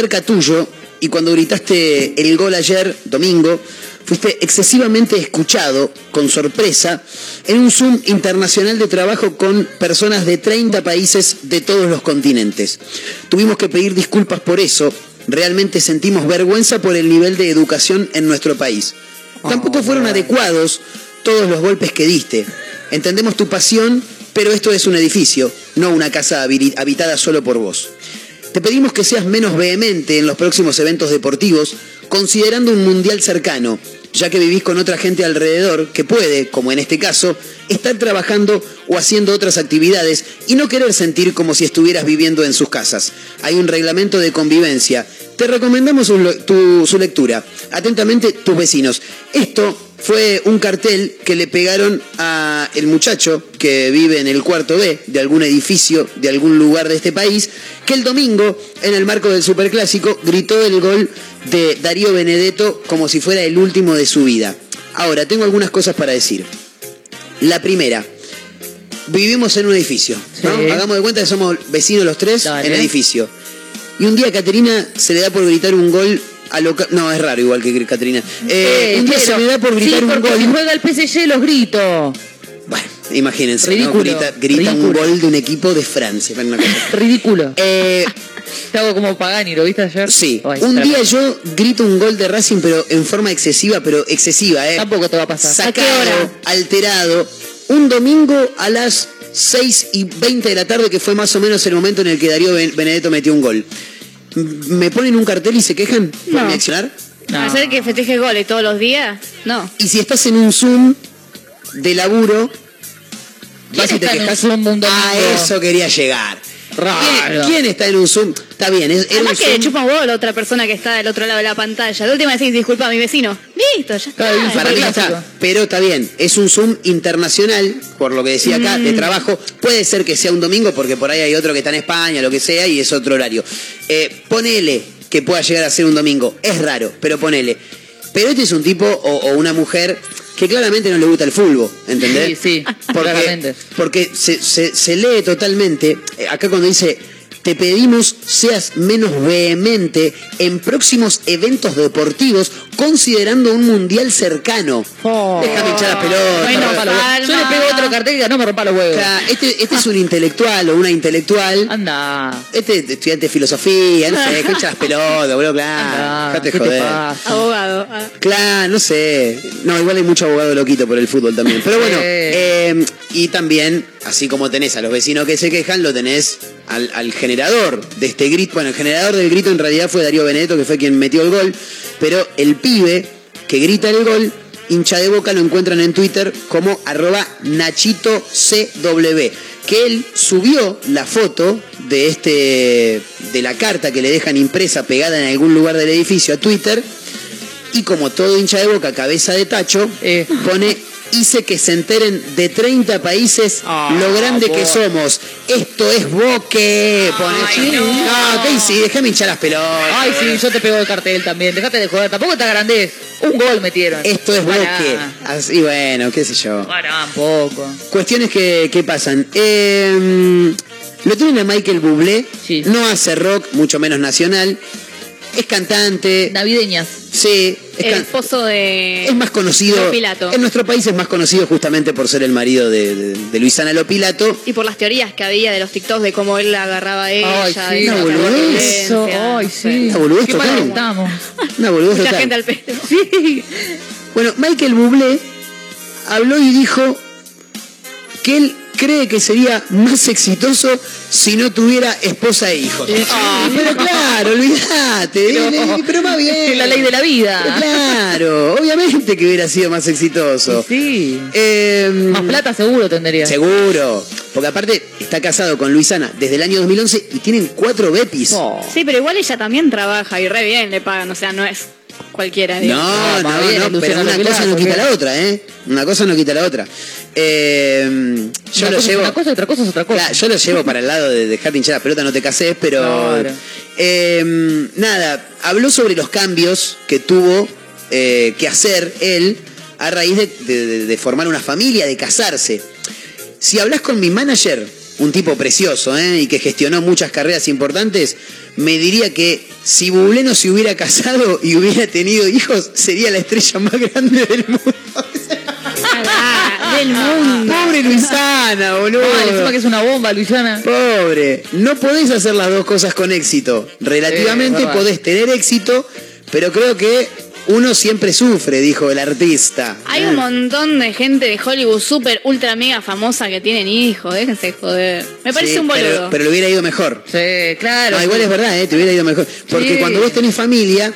Cerca tuyo y cuando gritaste el gol ayer, domingo, fuiste excesivamente escuchado, con sorpresa, en un Zoom internacional de trabajo con personas de 30 países de todos los continentes. Tuvimos que pedir disculpas por eso. Realmente sentimos vergüenza por el nivel de educación en nuestro país. Tampoco fueron adecuados todos los golpes que diste. Entendemos tu pasión, pero esto es un edificio, no una casa habitada solo por vos. Te pedimos que seas menos vehemente en los próximos eventos deportivos, considerando un mundial cercano, ya que vivís con otra gente alrededor que puede, como en este caso, estar trabajando o haciendo otras actividades y no querer sentir como si estuvieras viviendo en sus casas. Hay un reglamento de convivencia. Te recomendamos su, tu- su lectura. Atentamente, tus vecinos. Esto fue un cartel que le pegaron a el muchacho que vive en el cuarto B de algún edificio de algún lugar de este país, que el domingo, en el marco del Superclásico, gritó el gol de Darío Benedetto como si fuera el último de su vida. Ahora, tengo algunas cosas para decir. La primera, vivimos en un edificio. ¿no? Sí. Hagamos de cuenta que somos vecinos los tres Dale. en edificio. Y un día a Caterina se le da por gritar un gol a lo... No, es raro igual que Caterina. Eh, Eh, un día pero- se le da por gritar sí, un porque gol. si juega el PSG los grito. Imagínense, ¿no? Grita, grita un gol de un equipo de Francia. Una cosa. Ridículo. Eh, Te hago como Pagani, ¿lo viste ayer? Sí, Ay, un día yo grito un gol de Racing, pero en forma excesiva, pero excesiva, ¿eh? Tampoco te va a pasar. Sacado, alterado. Un domingo a las 6 y 20 de la tarde, que fue más o menos el momento en el que Darío Ben- Benedetto metió un gol. ¿Me ponen un cartel y se quejan por No. mi accionar? ¿Hacer que festeje goles todos los días? No. Y si estás en un Zoom de laburo, ¿Quién vas y te en un? A eso quería llegar. Raro. ¿Quién, quién está en un Zoom? Está bien, es, Además que le chupa huevo a la otra persona que está del otro lado de la pantalla. De última decís, disculpa a mi vecino. Listo, ya está. Para mí ya está. Pero está bien, es un Zoom internacional, por lo que decía acá, de Mm. trabajo. Puede ser que sea un domingo, porque por ahí hay otro que está en España, lo que sea, y es otro horario. Eh, ponele que pueda llegar a ser un domingo. Es raro, pero ponele. Pero este es un tipo o, o una mujer que claramente no le gusta el fútbol, ¿entendés? Sí, sí, claramente. Porque se, se- se lee totalmente, eh, acá cuando dice, te pedimos seas menos vehemente en próximos eventos deportivos, considerando un mundial cercano. Déjame echar las pelotas. Bueno. Yo le pego otro cartel y no me rompa los huevos. O sea, este, este es un intelectual o una intelectual. Anda. Este es estudiante de filosofía, no sé, que echa las pelotas, boludo, claro. Anda, Dejate ¿qué te joder. pasa? Abogado. ah. Claro, no sé. No, igual hay mucho abogado loquito por el fútbol también. Pero bueno, Sí. eh, y también, así como tenés a los vecinos que se quejan, lo tenés al, al generador de este grito. Bueno, el generador del grito en realidad fue Darío Benedetto, que fue quien metió el gol. Pero el pibe que grita el gol, hincha de boca, lo encuentran en Twitter como arroba NachitoCW. Que él subió la foto de este de la carta que le dejan impresa pegada en algún lugar del edificio a Twitter y como todo hincha de boca, cabeza de tacho, Eh. pone hice que se enteren de 30 países lo grande que somos. Esto es boque. Pone. no. no, Daisy, déjame hinchar las pelotas. Ay, sí, yo te pego el cartel también. Déjate de joder. Tampoco te agrandés. Un gol metieron. Esto es Pará. boque. Así, bueno, qué sé yo. Pará un poco. Cuestiones que, que pasan. Eh, lo tienen a Michael Bublé. No hace rock, mucho menos nacional. Es cantante. Navideñas. Sí. Es, El esposo de. es más conocido. Lopilato. En nuestro país es más conocido justamente por ser el marido de, de- de Luisana Lopilato. Y por las teorías que había de los TikToks de cómo él la agarraba a ella. Ay, sí, una boludez. Ay, sí. Una boludez total. Una boludez Mucha total. gente al pedo. Sí. Bueno, Michael Bublé habló y dijo que él cree que sería más exitoso si no tuviera esposa e hijos. Ah, pero claro, olvídate. Pero- Pero, más bien. Es la ley de la vida. Pero claro, obviamente que hubiera sido más exitoso. Sí. Eh, Más plata seguro tendría. Seguro. Porque aparte está casado con Luisana desde el año 2011 y tienen cuatro bepis. Sí, pero igual ella también trabaja y re bien le pagan. O sea, no es cualquiera. No, no, pero una cosa no quita la otra, ¿eh? Una cosa no quita la otra. Eh, yo Una lo cosa es llevo. una cosa otra cosa es otra cosa. Yo lo llevo para el lado de dejarte hinchar la pelota, no te cases, pero. Claro. Eh, nada, habló sobre los cambios que tuvo eh, que hacer él a raíz de, de- de- de formar una familia, de casarse. Si hablas con mi manager, un tipo precioso, ¿eh? y que gestionó muchas carreras importantes, me diría que si Bublé no se hubiera casado y hubiera tenido hijos, sería la estrella más grande del mundo. Ah, del mundo. Pobre Luisana, boludo. Mal, encima que es una bomba, Luisiana. Pobre. No podés hacer las dos cosas con éxito. Relativamente Sí, es verdad. podés tener éxito, pero creo que uno siempre sufre, dijo el artista. Hay un montón de gente de Hollywood súper, ultra, mega famosa que tienen hijos. Déjense joder. Me parece Sí, un boludo. Pero, pero le hubiera ido mejor. Sí, claro. No, igual es verdad, ¿eh? te hubiera ido mejor. Porque Sí. cuando vos tenés familia,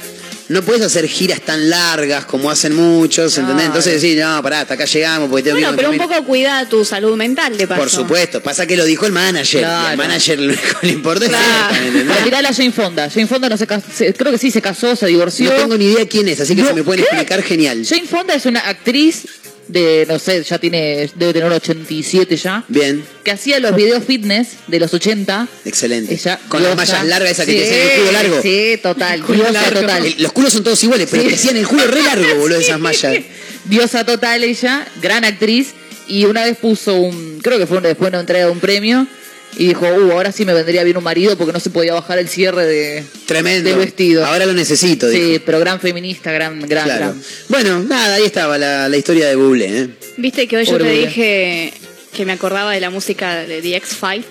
no podés hacer giras tan largas como hacen muchos, ¿entendés? Entonces decís, no, pará, hasta acá llegamos porque tengo que ir bueno, pero un familia". poco cuida tu salud mental, de paso. Por supuesto, pasa que lo dijo el manager. y Claro. al manager lo único que le importa es. Pero mirá la Jane Fonda. Jane Fonda no se casó, creo que sí se casó, se divorció. No tengo ni idea quién es, así que No, si me pueden ¿qué? explicar, genial. Jane Fonda es una actriz de, no sé, ya tiene, debe tener 87 ya, Bien, que hacía los videos fitness de los 80. excelente. Ella, Con las mallas largas esa que Sí, te hacían el culo largo. Sí, total. Diosa largo. total. El- los culos son todos iguales, pero Sí. te hacían el culo re largo, boludo, esas mallas. Diosa total ella, gran actriz. Y una vez puso un, creo que fue después de una entrega de un premio. Y dijo, uh, ahora sí me vendría bien un marido porque no se podía bajar el cierre de, Tremendo. del vestido. Ahora lo necesito, dijo. Sí, pero gran feminista, gran, gran, Claro. gran. Bueno, nada, ahí estaba la, la historia de Buble, ¿eh? Viste que hoy yo te dije que me acordaba de la música de The X-Files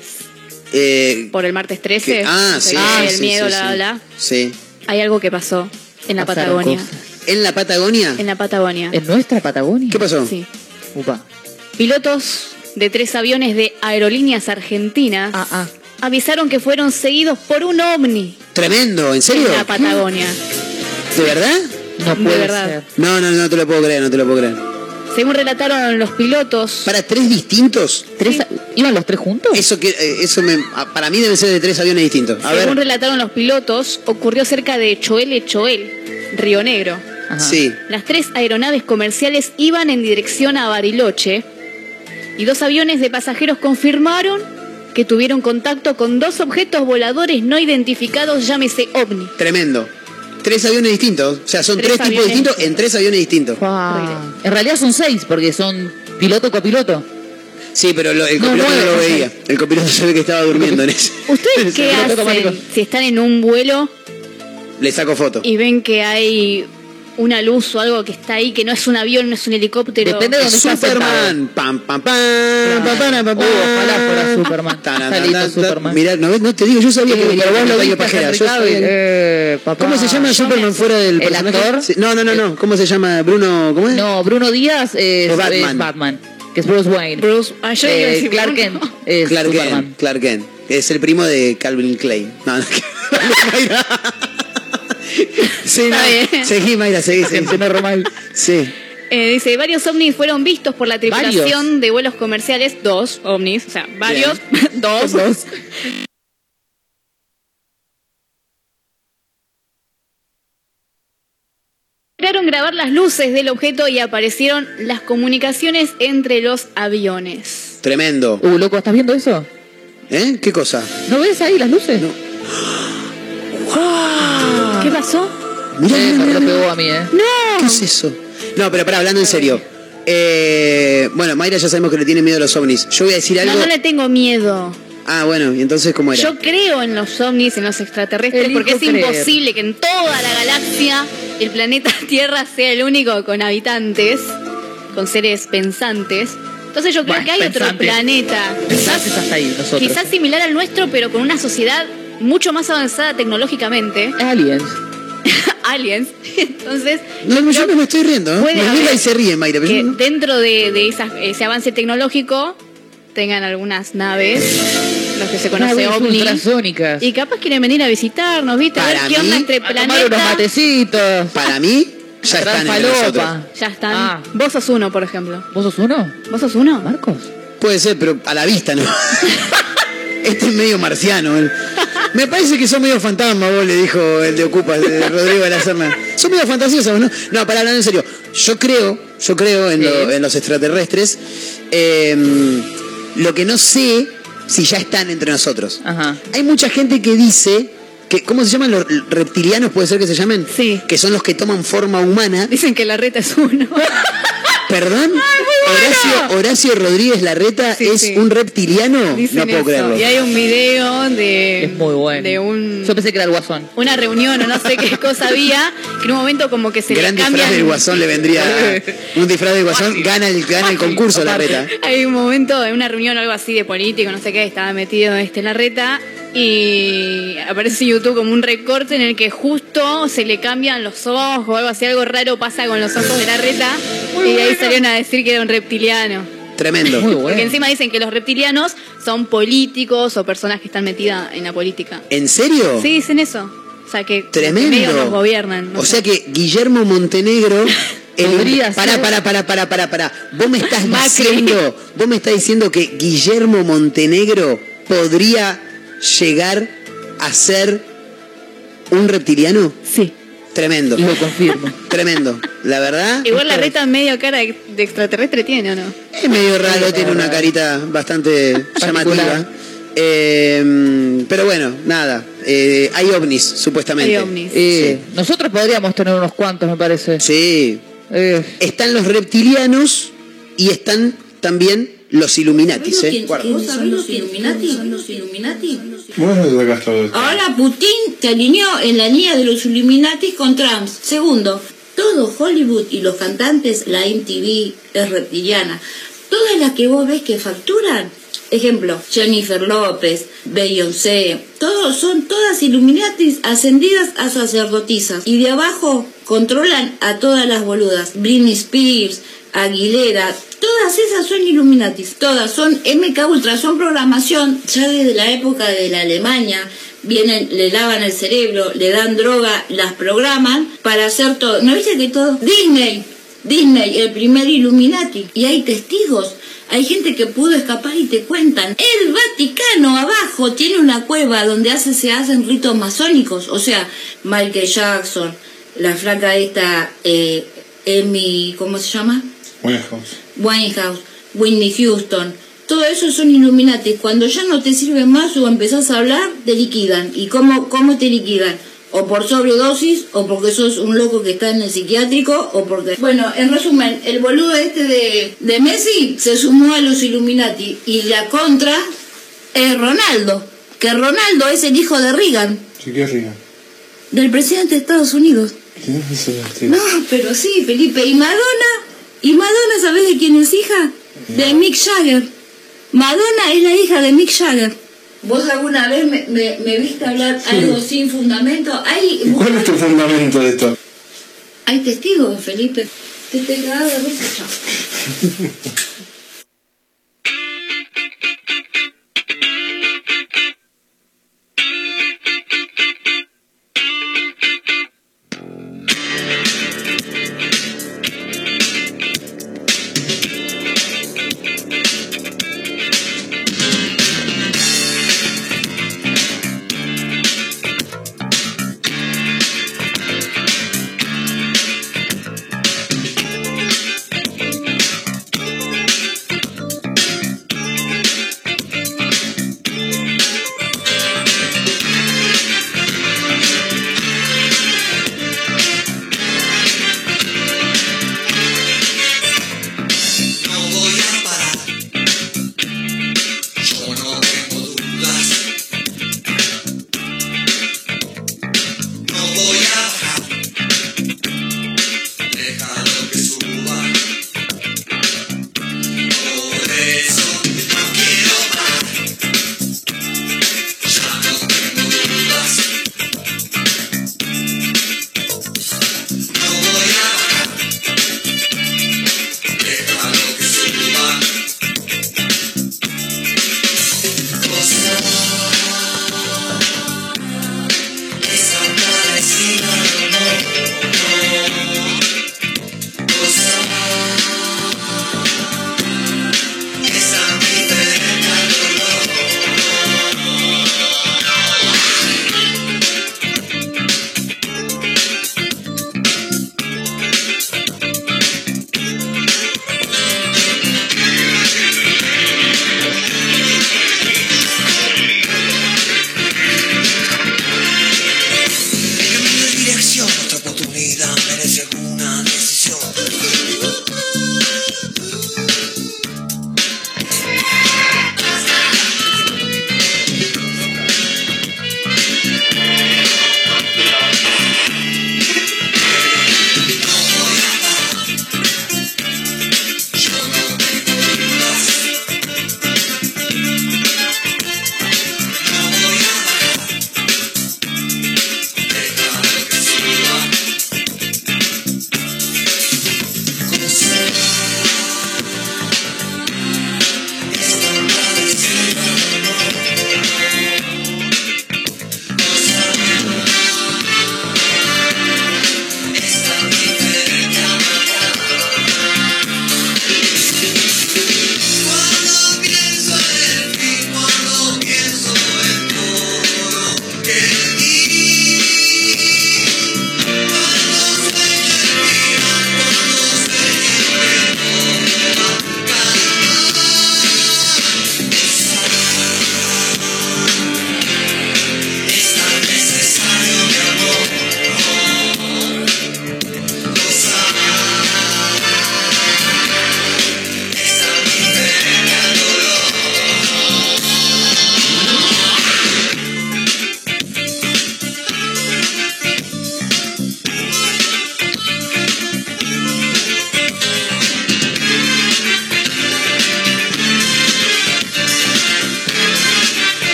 Eh, por el martes 13. que- ah, sí. sí, el miedo, sí, bla, sí. bla, bla. Sí. Hay algo que pasó en la Pasaron Patagonia. cosas. ¿En la Patagonia? En la Patagonia. ¿En nuestra Patagonia? ¿Qué pasó? Sí. Upa. Pilotos de tres aviones de Aerolíneas Argentinas Ah, ah. avisaron que fueron seguidos por un ovni Tremendo, ¿en serio? en la Patagonia. ¿De verdad? No De puede verdad. ser. No, no, no te lo puedo creer, no te lo puedo creer. Según relataron los pilotos, ¿Para tres distintos? ¿Tres, ¿Iban los tres juntos? Eso que eh, eso me, ah, para mí deben ser de tres aviones distintos. A según ver. relataron los pilotos, ocurrió cerca de Choel Choel, Río Negro. Ajá. Sí. Las tres aeronaves comerciales iban en dirección a Bariloche y dos aviones de pasajeros confirmaron que tuvieron contacto con dos objetos voladores no identificados, llámese ovni. Tremendo. Tres aviones distintos. O sea, son Tres tres, tipos distintos en tres aviones distintos. Fua. En realidad son seis, porque son piloto copiloto. Sí, pero lo- el copiloto no, lo no veía. El copiloto se ve que estaba durmiendo en eso. ¿Ustedes qué hacen si están en un vuelo Le saco foto. y ven que hay una luz o algo que está ahí, que no es un avión, no es un helicóptero? Depende de dónde estás Superman. Pam, pam, pam. pam, pam, pam, pam. Ojalá fuera Superman. Está na, Superman. Mirá, no, no te digo, yo sabía que pero vos lo viste, Pajera. Eh, papá. ¿Cómo se llama Superman fuera del ¿El personaje? actor? Sí, No, no, no, no. ¿Cómo se llama? Bruno, ¿cómo es? No, Bruno Díaz es, Es Batman. que es Bruce Wayne. Bruce, ah, yo iba a Eh, decir Clark. Kent es Clark Superman. Kent. Clark Kent. Es el primo de Calvin Klein. No, no. Sí, no. Seguí, Mayra, seguí, seguí. Normal. Sí. Eh, dice, varios ovnis fueron vistos por la tripulación ¿Varios? de vuelos comerciales, dos ovnis, o sea, varios, dos. Dos. grabar las luces del objeto y aparecieron las comunicaciones entre los aviones. Tremendo. Uh, loco, ¿estás viendo eso? ¿Eh? ¿Qué cosa? ¿No ves ahí las luces? No. ¿Qué pasó? Mirá, Eh, mirá, me mirá, lo mirá. pegó a mí, ¿eh? ¡No! ¿Qué es eso? No, pero para hablando en serio. Eh, bueno, Mayra ya sabemos que le tiene miedo a los ovnis. Yo voy a decir No, algo. no le tengo miedo. Ah, bueno, y entonces ¿cómo era? Yo creo en los ovnis, en los extraterrestres, Elijo porque es creer. imposible que en toda la galaxia el planeta Tierra sea el único con habitantes, con seres pensantes. Entonces yo creo Bueno, que hay otro pensantes. planeta, Quizás hasta ahí, nosotros. quizás similar al nuestro, pero con una sociedad mucho más avanzada tecnológicamente, Aliens. aliens. Entonces, No, no, yo no me estoy riendo. ¿eh? Me y se ríe, Mayra. pero que yo no- dentro de, de esas- ese avance tecnológico tengan algunas naves, los que se conoce ovni. ultrasónicas. Y capaz quieren venir a visitarnos, ¿viste? A ver Para qué onda mí- entre A tomar unos planetas. matecitos. Para mí, ya están entre nosotros. Ya están. Ah. Vos sos uno, por ejemplo. ¿Vos sos uno? ¿Vos sos uno? ¿Marcos? Puede ser, pero a la vista, ¿no? este es medio marciano. Me parece que son medio fantasma, vos le dijo el de Ocupa, el de Rodrigo de la Serna. Son medio fantasiosos, ¿no? No, para hablar en serio. Yo creo, yo creo en, lo- en los extraterrestres. Eh, lo que no sé si ya están entre nosotros. Ajá. Hay mucha gente que dice que, ¿cómo se llaman los reptilianos? ¿Puede ser que se llamen? Sí. Que son los que toman forma humana. Dicen que la reta es uno. ¿Perdón? Horacio, Horacio Rodríguez Larreta Sí, es sí. un reptiliano. Dicen no puedo eso. creerlo. Y hay un video de. Es muy bueno. De un. Yo pensé que era el guasón. Una reunión o no sé qué cosa había, que en un momento como que se Gran le cambian. disfraz del guasón le vendría. un disfraz del guasón gana el, gana el concurso Larreta. Hay un momento en una reunión o algo así de político, no sé qué, estaba metido este Larreta y aparece en YouTube como un recorte en el que justo se le cambian los ojos o algo así, algo raro pasa con los ojos de Larreta y de ahí salieron a decir que era un reptiliano. Tremendo. Muy bueno. Porque encima dicen que los reptilianos son políticos o personas que están metidas en la política. ¿En serio? Sí, dicen eso. O sea que Tremendo. que medio nos gobiernan. no O sé. sea que Guillermo Montenegro. el- ser. pará, pará, pará, pará, pará. Vos me estás Macri. diciendo, vos me estás diciendo que Guillermo Montenegro podría llegar a ser un reptiliano. Sí. Tremendo. Lo confirmo. Tremendo. La verdad. Igual la reta medio cara de extraterrestre tiene, ¿o no? Es medio raro, tiene una carita bastante llamativa. Eh, pero bueno, nada. eh, hay ovnis, supuestamente. Hay ovnis. Eh, Nosotros podríamos tener unos cuantos, me parece. Sí. Eh, Están los reptilianos y están también los Illuminatis. ¿eh? ¿Vos sabés los Illuminati? ¿Son los Illuminati? Bueno, de acá todo esto. Ahora Putin se alineó en la línea de los Illuminati con Trump. Segundo, todo Hollywood y los cantantes, la MTV es reptiliana. Todas las que vos ves que facturan, ejemplo, Jennifer López, Beyoncé, todos son todas Illuminatis ascendidas a sacerdotisas. Y de abajo controlan a todas las boludas. Britney Spears, Aguilera, todas esas son Illuminatis, todas son MK Ultra, son programación ya desde la época de la Alemania. Vienen, le lavan el cerebro, le dan droga, las programan para hacer todo. ¿No viste que todo? Disney, Disney, el primer Illuminati. Y hay testigos. Hay gente que pudo escapar y te cuentan. El Vaticano abajo tiene una cueva donde hace, se hacen ritos masónicos. O sea, Michael Jackson, la flaca esta, eh, ¿cómo se llama? Winehouse. Winehouse, Whitney Houston, todo eso son Illuminati. Cuando ya no te sirve más o empezás a hablar, te liquidan. ¿Y cómo, cómo te liquidan? O por sobredosis, o porque sos un loco que está en el psiquiátrico, o porque... Bueno, en resumen, el boludo este de, de Messi se sumó a los Illuminati y la contra es Ronaldo. Que Ronaldo es el hijo de Reagan, Sí, qué río. del presidente de Estados Unidos. No, pero sí, Felipe. ¿Y Madonna? ¿Y Madonna sabes de quién es hija? De Mick Jagger. Madonna es la hija de Mick Jagger. ¿Vos alguna vez me, me- me viste hablar algo sin fundamento? Hay, ¿Y cuál es tu fundamento de esto? hay testigos, Felipe. Te de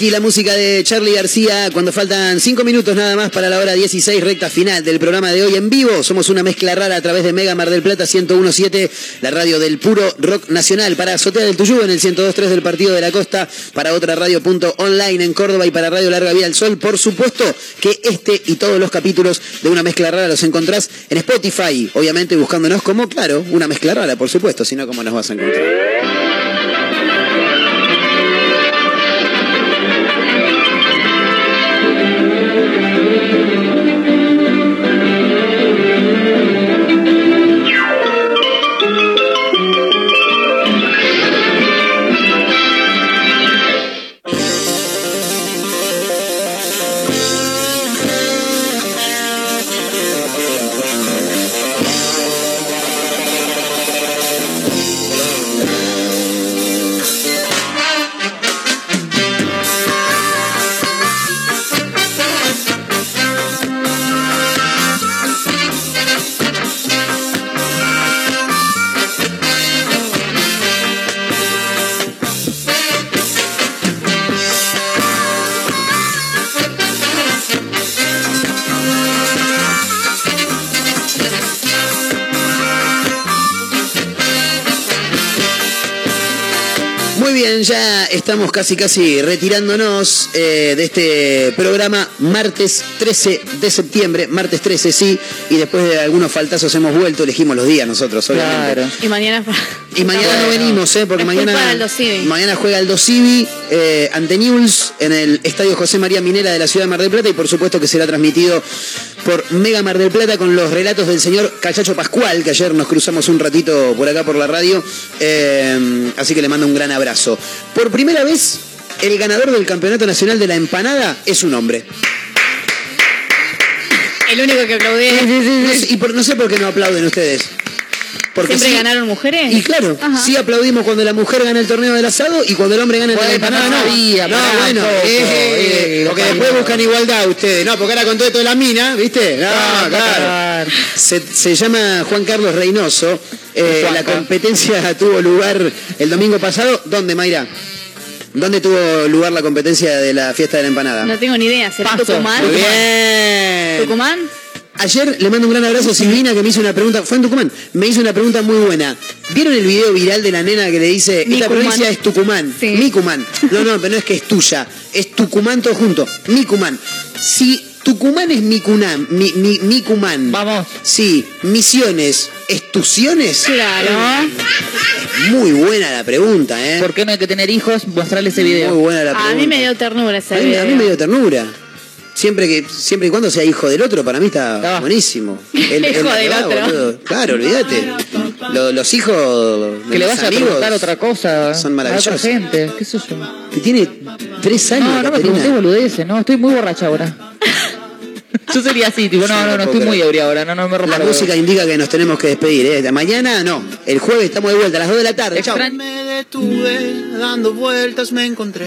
Funky, la música de Charlie García, cuando faltan 5 minutos nada más para la hora 16, recta final del programa de hoy en vivo. Somos una mezcla rara a través de Mega Mar del Plata 1017, la radio del puro rock nacional, para Azotea del Tuyú en el 1023 del Partido de la Costa, para otra radio en Córdoba y para Radio Larga Vía al Sol. Por supuesto que este y todos los capítulos de una mezcla rara los encontrás en Spotify, obviamente buscándonos como, claro, una mezcla rara, por supuesto, si no, ¿cómo nos vas a encontrar? Estamos casi casi retirándonos eh, de este programa martes 13 de septiembre, martes 13 sí, y después de algunos faltazos hemos vuelto, elegimos los días nosotros, obviamente. Y mañana. Y mañana no venimos, ¿eh? porque Es mañana, mañana juega el Dosivi eh, ante Newell's en el Estadio José María Minera de la ciudad de Mar del Plata y por supuesto que será transmitido por Mega Mar del Plata con los relatos del señor Cachacho Pascual, que ayer nos cruzamos un ratito por acá por la radio, eh, así que le mando un gran abrazo. Por primera vez, el ganador del Campeonato Nacional de la Empanada es un hombre. El único que aplaudí. No sé- y por- no sé por qué no aplauden ustedes. Porque ¿Siempre sí- ganaron mujeres? Y claro, Ajá. sí aplaudimos cuando la mujer gana el torneo del asado y cuando el hombre gana el de la Bueno, empanada, no no. sabía, no, pará bueno, poco, eh, eh, eh, porque después buscan igualdad ustedes, no, porque ahora con todo esto de la mina, ¿viste? No, claro. Se, se llama Juan Carlos Reynoso. Eh, la competencia tuvo lugar el domingo pasado. ¿Dónde, Mayra? ¿Dónde tuvo lugar la competencia de la fiesta de la empanada? No tengo ni idea. ¿Será Paso. Tucumán? Muy bien. ¿Tucumán? Ayer le mando un gran abrazo a Silvina que me hizo una pregunta, fue en Tucumán, me hizo una pregunta muy buena. ¿Vieron el video viral de la nena que le dice, esta Micumán. provincia es Tucumán? Micumán. No, no, pero no es que es tuya, es Tucumán todo junto, Micumán. Si Tucumán es Micunam, mi, mi- Micumán. Vamos. Sí, Misiones, ¿es Tuciones? Claro. Muy buena la pregunta, ¿eh? ¿Por qué no hay que tener hijos? Mostrarle ese video. Muy buena la pregunta. A mí me dio ternura ese A mí, video. a mí me dio ternura. Siempre que siempre y cuando sea hijo del otro, para mí está buenísimo. El- el- Hijo del ah, otro. boludo. Claro, olvídate. Lo- los hijos Que le vaya a preguntar otra cosa. son a maravillosos. otra gente, qué sé yo. Que tiene tres años. No, no me Caterina. pregunté boludeces, no, estoy muy borracha ahora. Yo sería así, tipo, no, no, no, estoy muy ebria ahora, no, no me rompa La música indica que nos tenemos que despedir. ¿eh? Mañana no. El jueves estamos de vuelta a las 2 de la tarde. Chao. Me detuve, dando vueltas me encontré.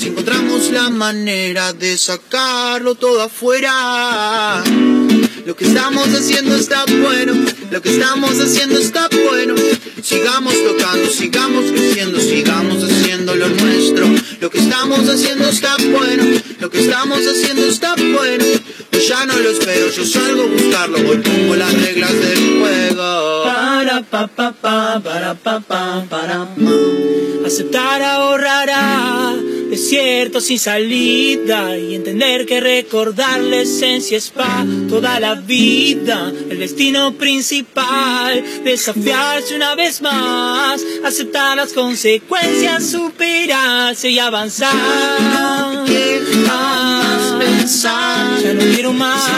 Si encontramos la manera de sacarlo todo afuera. Lo que estamos haciendo está bueno, lo que estamos haciendo está bueno. Sigamos tocando, sigamos creciendo, sigamos haciendo lo nuestro. Lo que estamos haciendo está bueno, lo que estamos haciendo está bueno. Yo ya no lo espero, yo salgo a buscarlo, hoy pongo las reglas del juego. Para pa pa pa para pa pa para pa. Aceptar ahorrará desierto sin salida y entender que recordar la esencia es para toda la vida. El destino principal, desafiarse una vez más, aceptar las consecuencias, superarse y avanzar. No más pensar, ya no quiero más.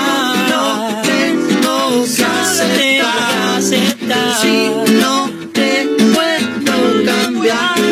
No tengo que aceptar, Si no te puedo cambiar.